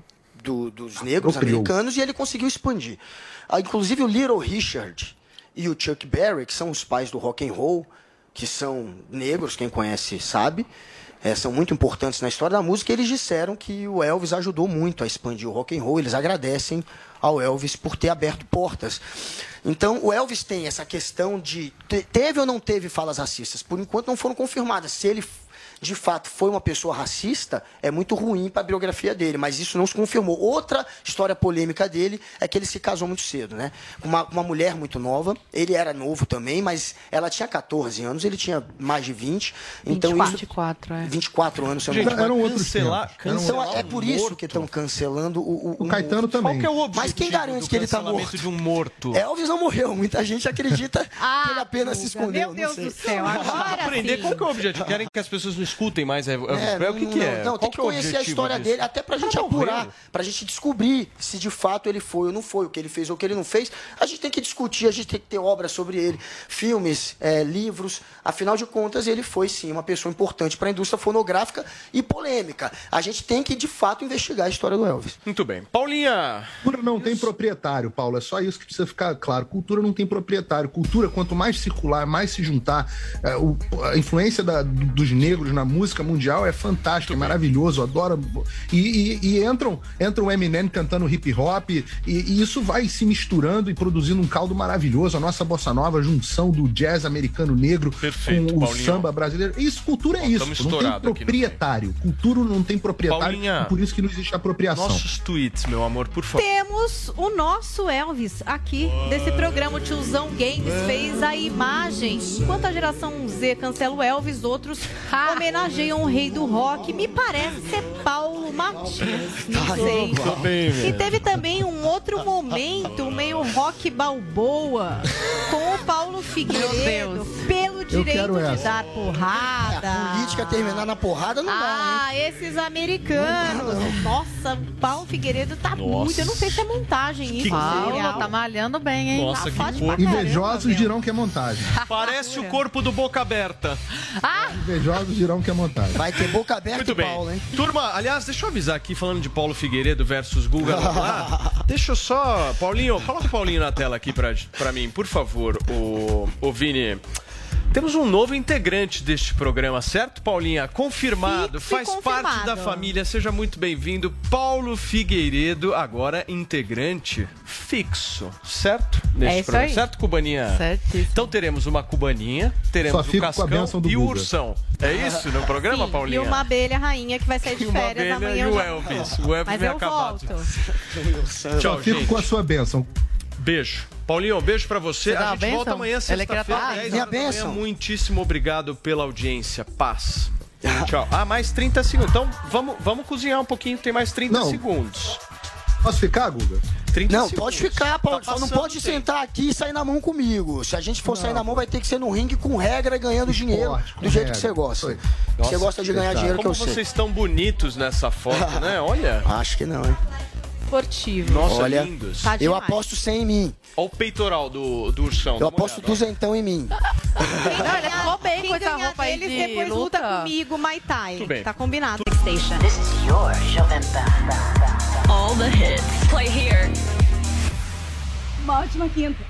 do- dos negros Apropriou. americanos e ele conseguiu expandir. Ah, Inclusive o Little Richard e o Chuck Berry, que são os pais do rock and roll, que são negros, quem conhece sabe, eh, são muito importantes na história da música. Eles disseram que o Elvis ajudou muito a expandir o rock and roll. Eles agradecem ao Elvis por ter aberto portas. Então, o Elvis tem essa questão de te- teve ou não teve falas racistas. Por enquanto, não foram confirmadas. Se ele de fato foi uma pessoa racista, é muito ruim para a biografia dele, mas isso não se confirmou. Outra história polêmica dele é que ele se casou muito cedo, né? Com uma, uma mulher muito nova. Ele era novo também, mas ela tinha 14 anos, ele tinha mais de 20. Então 24, isso 24, é. 24 anos, se eu não me engano. eram outros Cancelar- tempos. Eram Então outros é por isso que estão cancelando o, o, O Caetano morto. também. Qual que é o objetivo Mas quem garante do que ele tá cancelamento morto? de um morto? Elvis não morreu. Muita gente acredita Ah, que ele apenas se escondeu. meu Deus não sei. do céu, agora Aprender sim. qual que é o objetivo? Querem que as pessoas não escutem mais? É, é, É, o que, não, que é? Não, Qual tem que é o conhecer a história disso? dele, até pra gente Ah, apurar, pra gente descobrir se de fato ele foi ou não foi, o que ele fez ou o que ele não fez. A gente tem que discutir, a gente tem que ter obras sobre ele, filmes, é, livros. Afinal de contas, ele foi sim uma pessoa importante para a indústria fonográfica e polêmica. A gente tem que de fato investigar a história do Elvis. Muito bem. Paulinha! Cultura não tem proprietário, Paulo. É só isso que precisa ficar claro. Cultura não tem proprietário. Cultura, quanto mais circular, mais se juntar. é, o- a influência da- dos negros na música mundial é fantástica, é maravilhoso. Adoro. E, e- e entram, entram o Eminem cantando hip hop, e, e isso vai se misturando e produzindo um caldo maravilhoso. A nossa bossa nova, a junção do jazz americano negro Perfeito, com o Paulinho. samba brasileiro. Isso, cultura é Ó, isso. Não tem proprietário. Cultura não tem proprietário. Paulinha. por isso que não existe apropriação. Nossos tweets, meu amor, por favor. Temos o nosso Elvis aqui desse programa. O tiozão Games fez a imagem. Enquanto a geração Z cancela o Elvis, outros homenageiam o rei do rock. Me parece ser Paulo Matias. Não sei. Tô bem, E teve também um outro momento, meio rock balboa, com o Paulo Figueiredo, pelo direito de essa. dar porrada. Política terminar na porrada não dá, Ah, esses americanos. Nossa, o Paulo Figueiredo tá muito. Eu não sei se é montagem isso. Paulo, tá malhando bem, hein? Nossa, Tá que corpo. Invejosos dirão que é montagem. Parece o corpo do Boca Aberta. Invejosos dirão que é montagem. Vai ter boca aberta Muito e bem. Paulo, hein? Turma, aliás, deixa eu avisar aqui, falando de Paulo Figueiredo versus Guga Noblar. deixa eu só. Paulinho, coloca o Paulinho na tela aqui pra, pra mim, por favor, o, o Vini. Temos um novo integrante deste programa, certo, Paulinha? Confirmado, Fixo e faz parte confirmado. da família, seja muito bem-vindo. Paulo Figueiredo, agora integrante fixo, certo? Neste É isso programa. aí. Certo, Cubaninha? Certíssimo. Então teremos uma Cubaninha, teremos o fico com a Cascão e o. Ursão. É isso no programa, Sim, Paulinha? E uma abelha rainha que vai sair de uma férias abelha amanhã. e o já- Elvis. O Elvis Mas vem eu acabado. volto. Tchau, Só fico gente. com a sua bênção. Beijo. Paulinho, beijo pra você. Você a gente volta amanhã, quer sexta-feira. 10 Minha horas da manhã. bênção. Muitíssimo obrigado pela audiência. Paz. Tchau. Ah, mais 30 segundos. Então, vamos, vamos cozinhar um pouquinho, tem mais 30 Não. segundos. Posso ficar, Guga? 30 Não, segundos. pode ficar, Paulo. Tá só não pode tempo. sentar aqui e sair na mão comigo. Se a gente for sair na mão, vai ter que ser no ringue com regra e ganhando dinheiro com do jeito regra. que você gosta. Foi. você gosta de ganhar dinheiro que Como eu sei. vocês estão bonitos nessa foto, né? Olha. Acho que não, hein? Esportivo. Nossa, Olha, lindos. Tá Eu aposto 100 em mim. Olha o peitoral do, do ursão. Eu aposto duzentão em mim. Não, ele ficou bem com essa roupa aí de depois luta. luta comigo, Mai Tai. Tudo bem. Tá combinado. Station. This is your Jovem Pan. All the hits. Play here. Uma ótima quinta.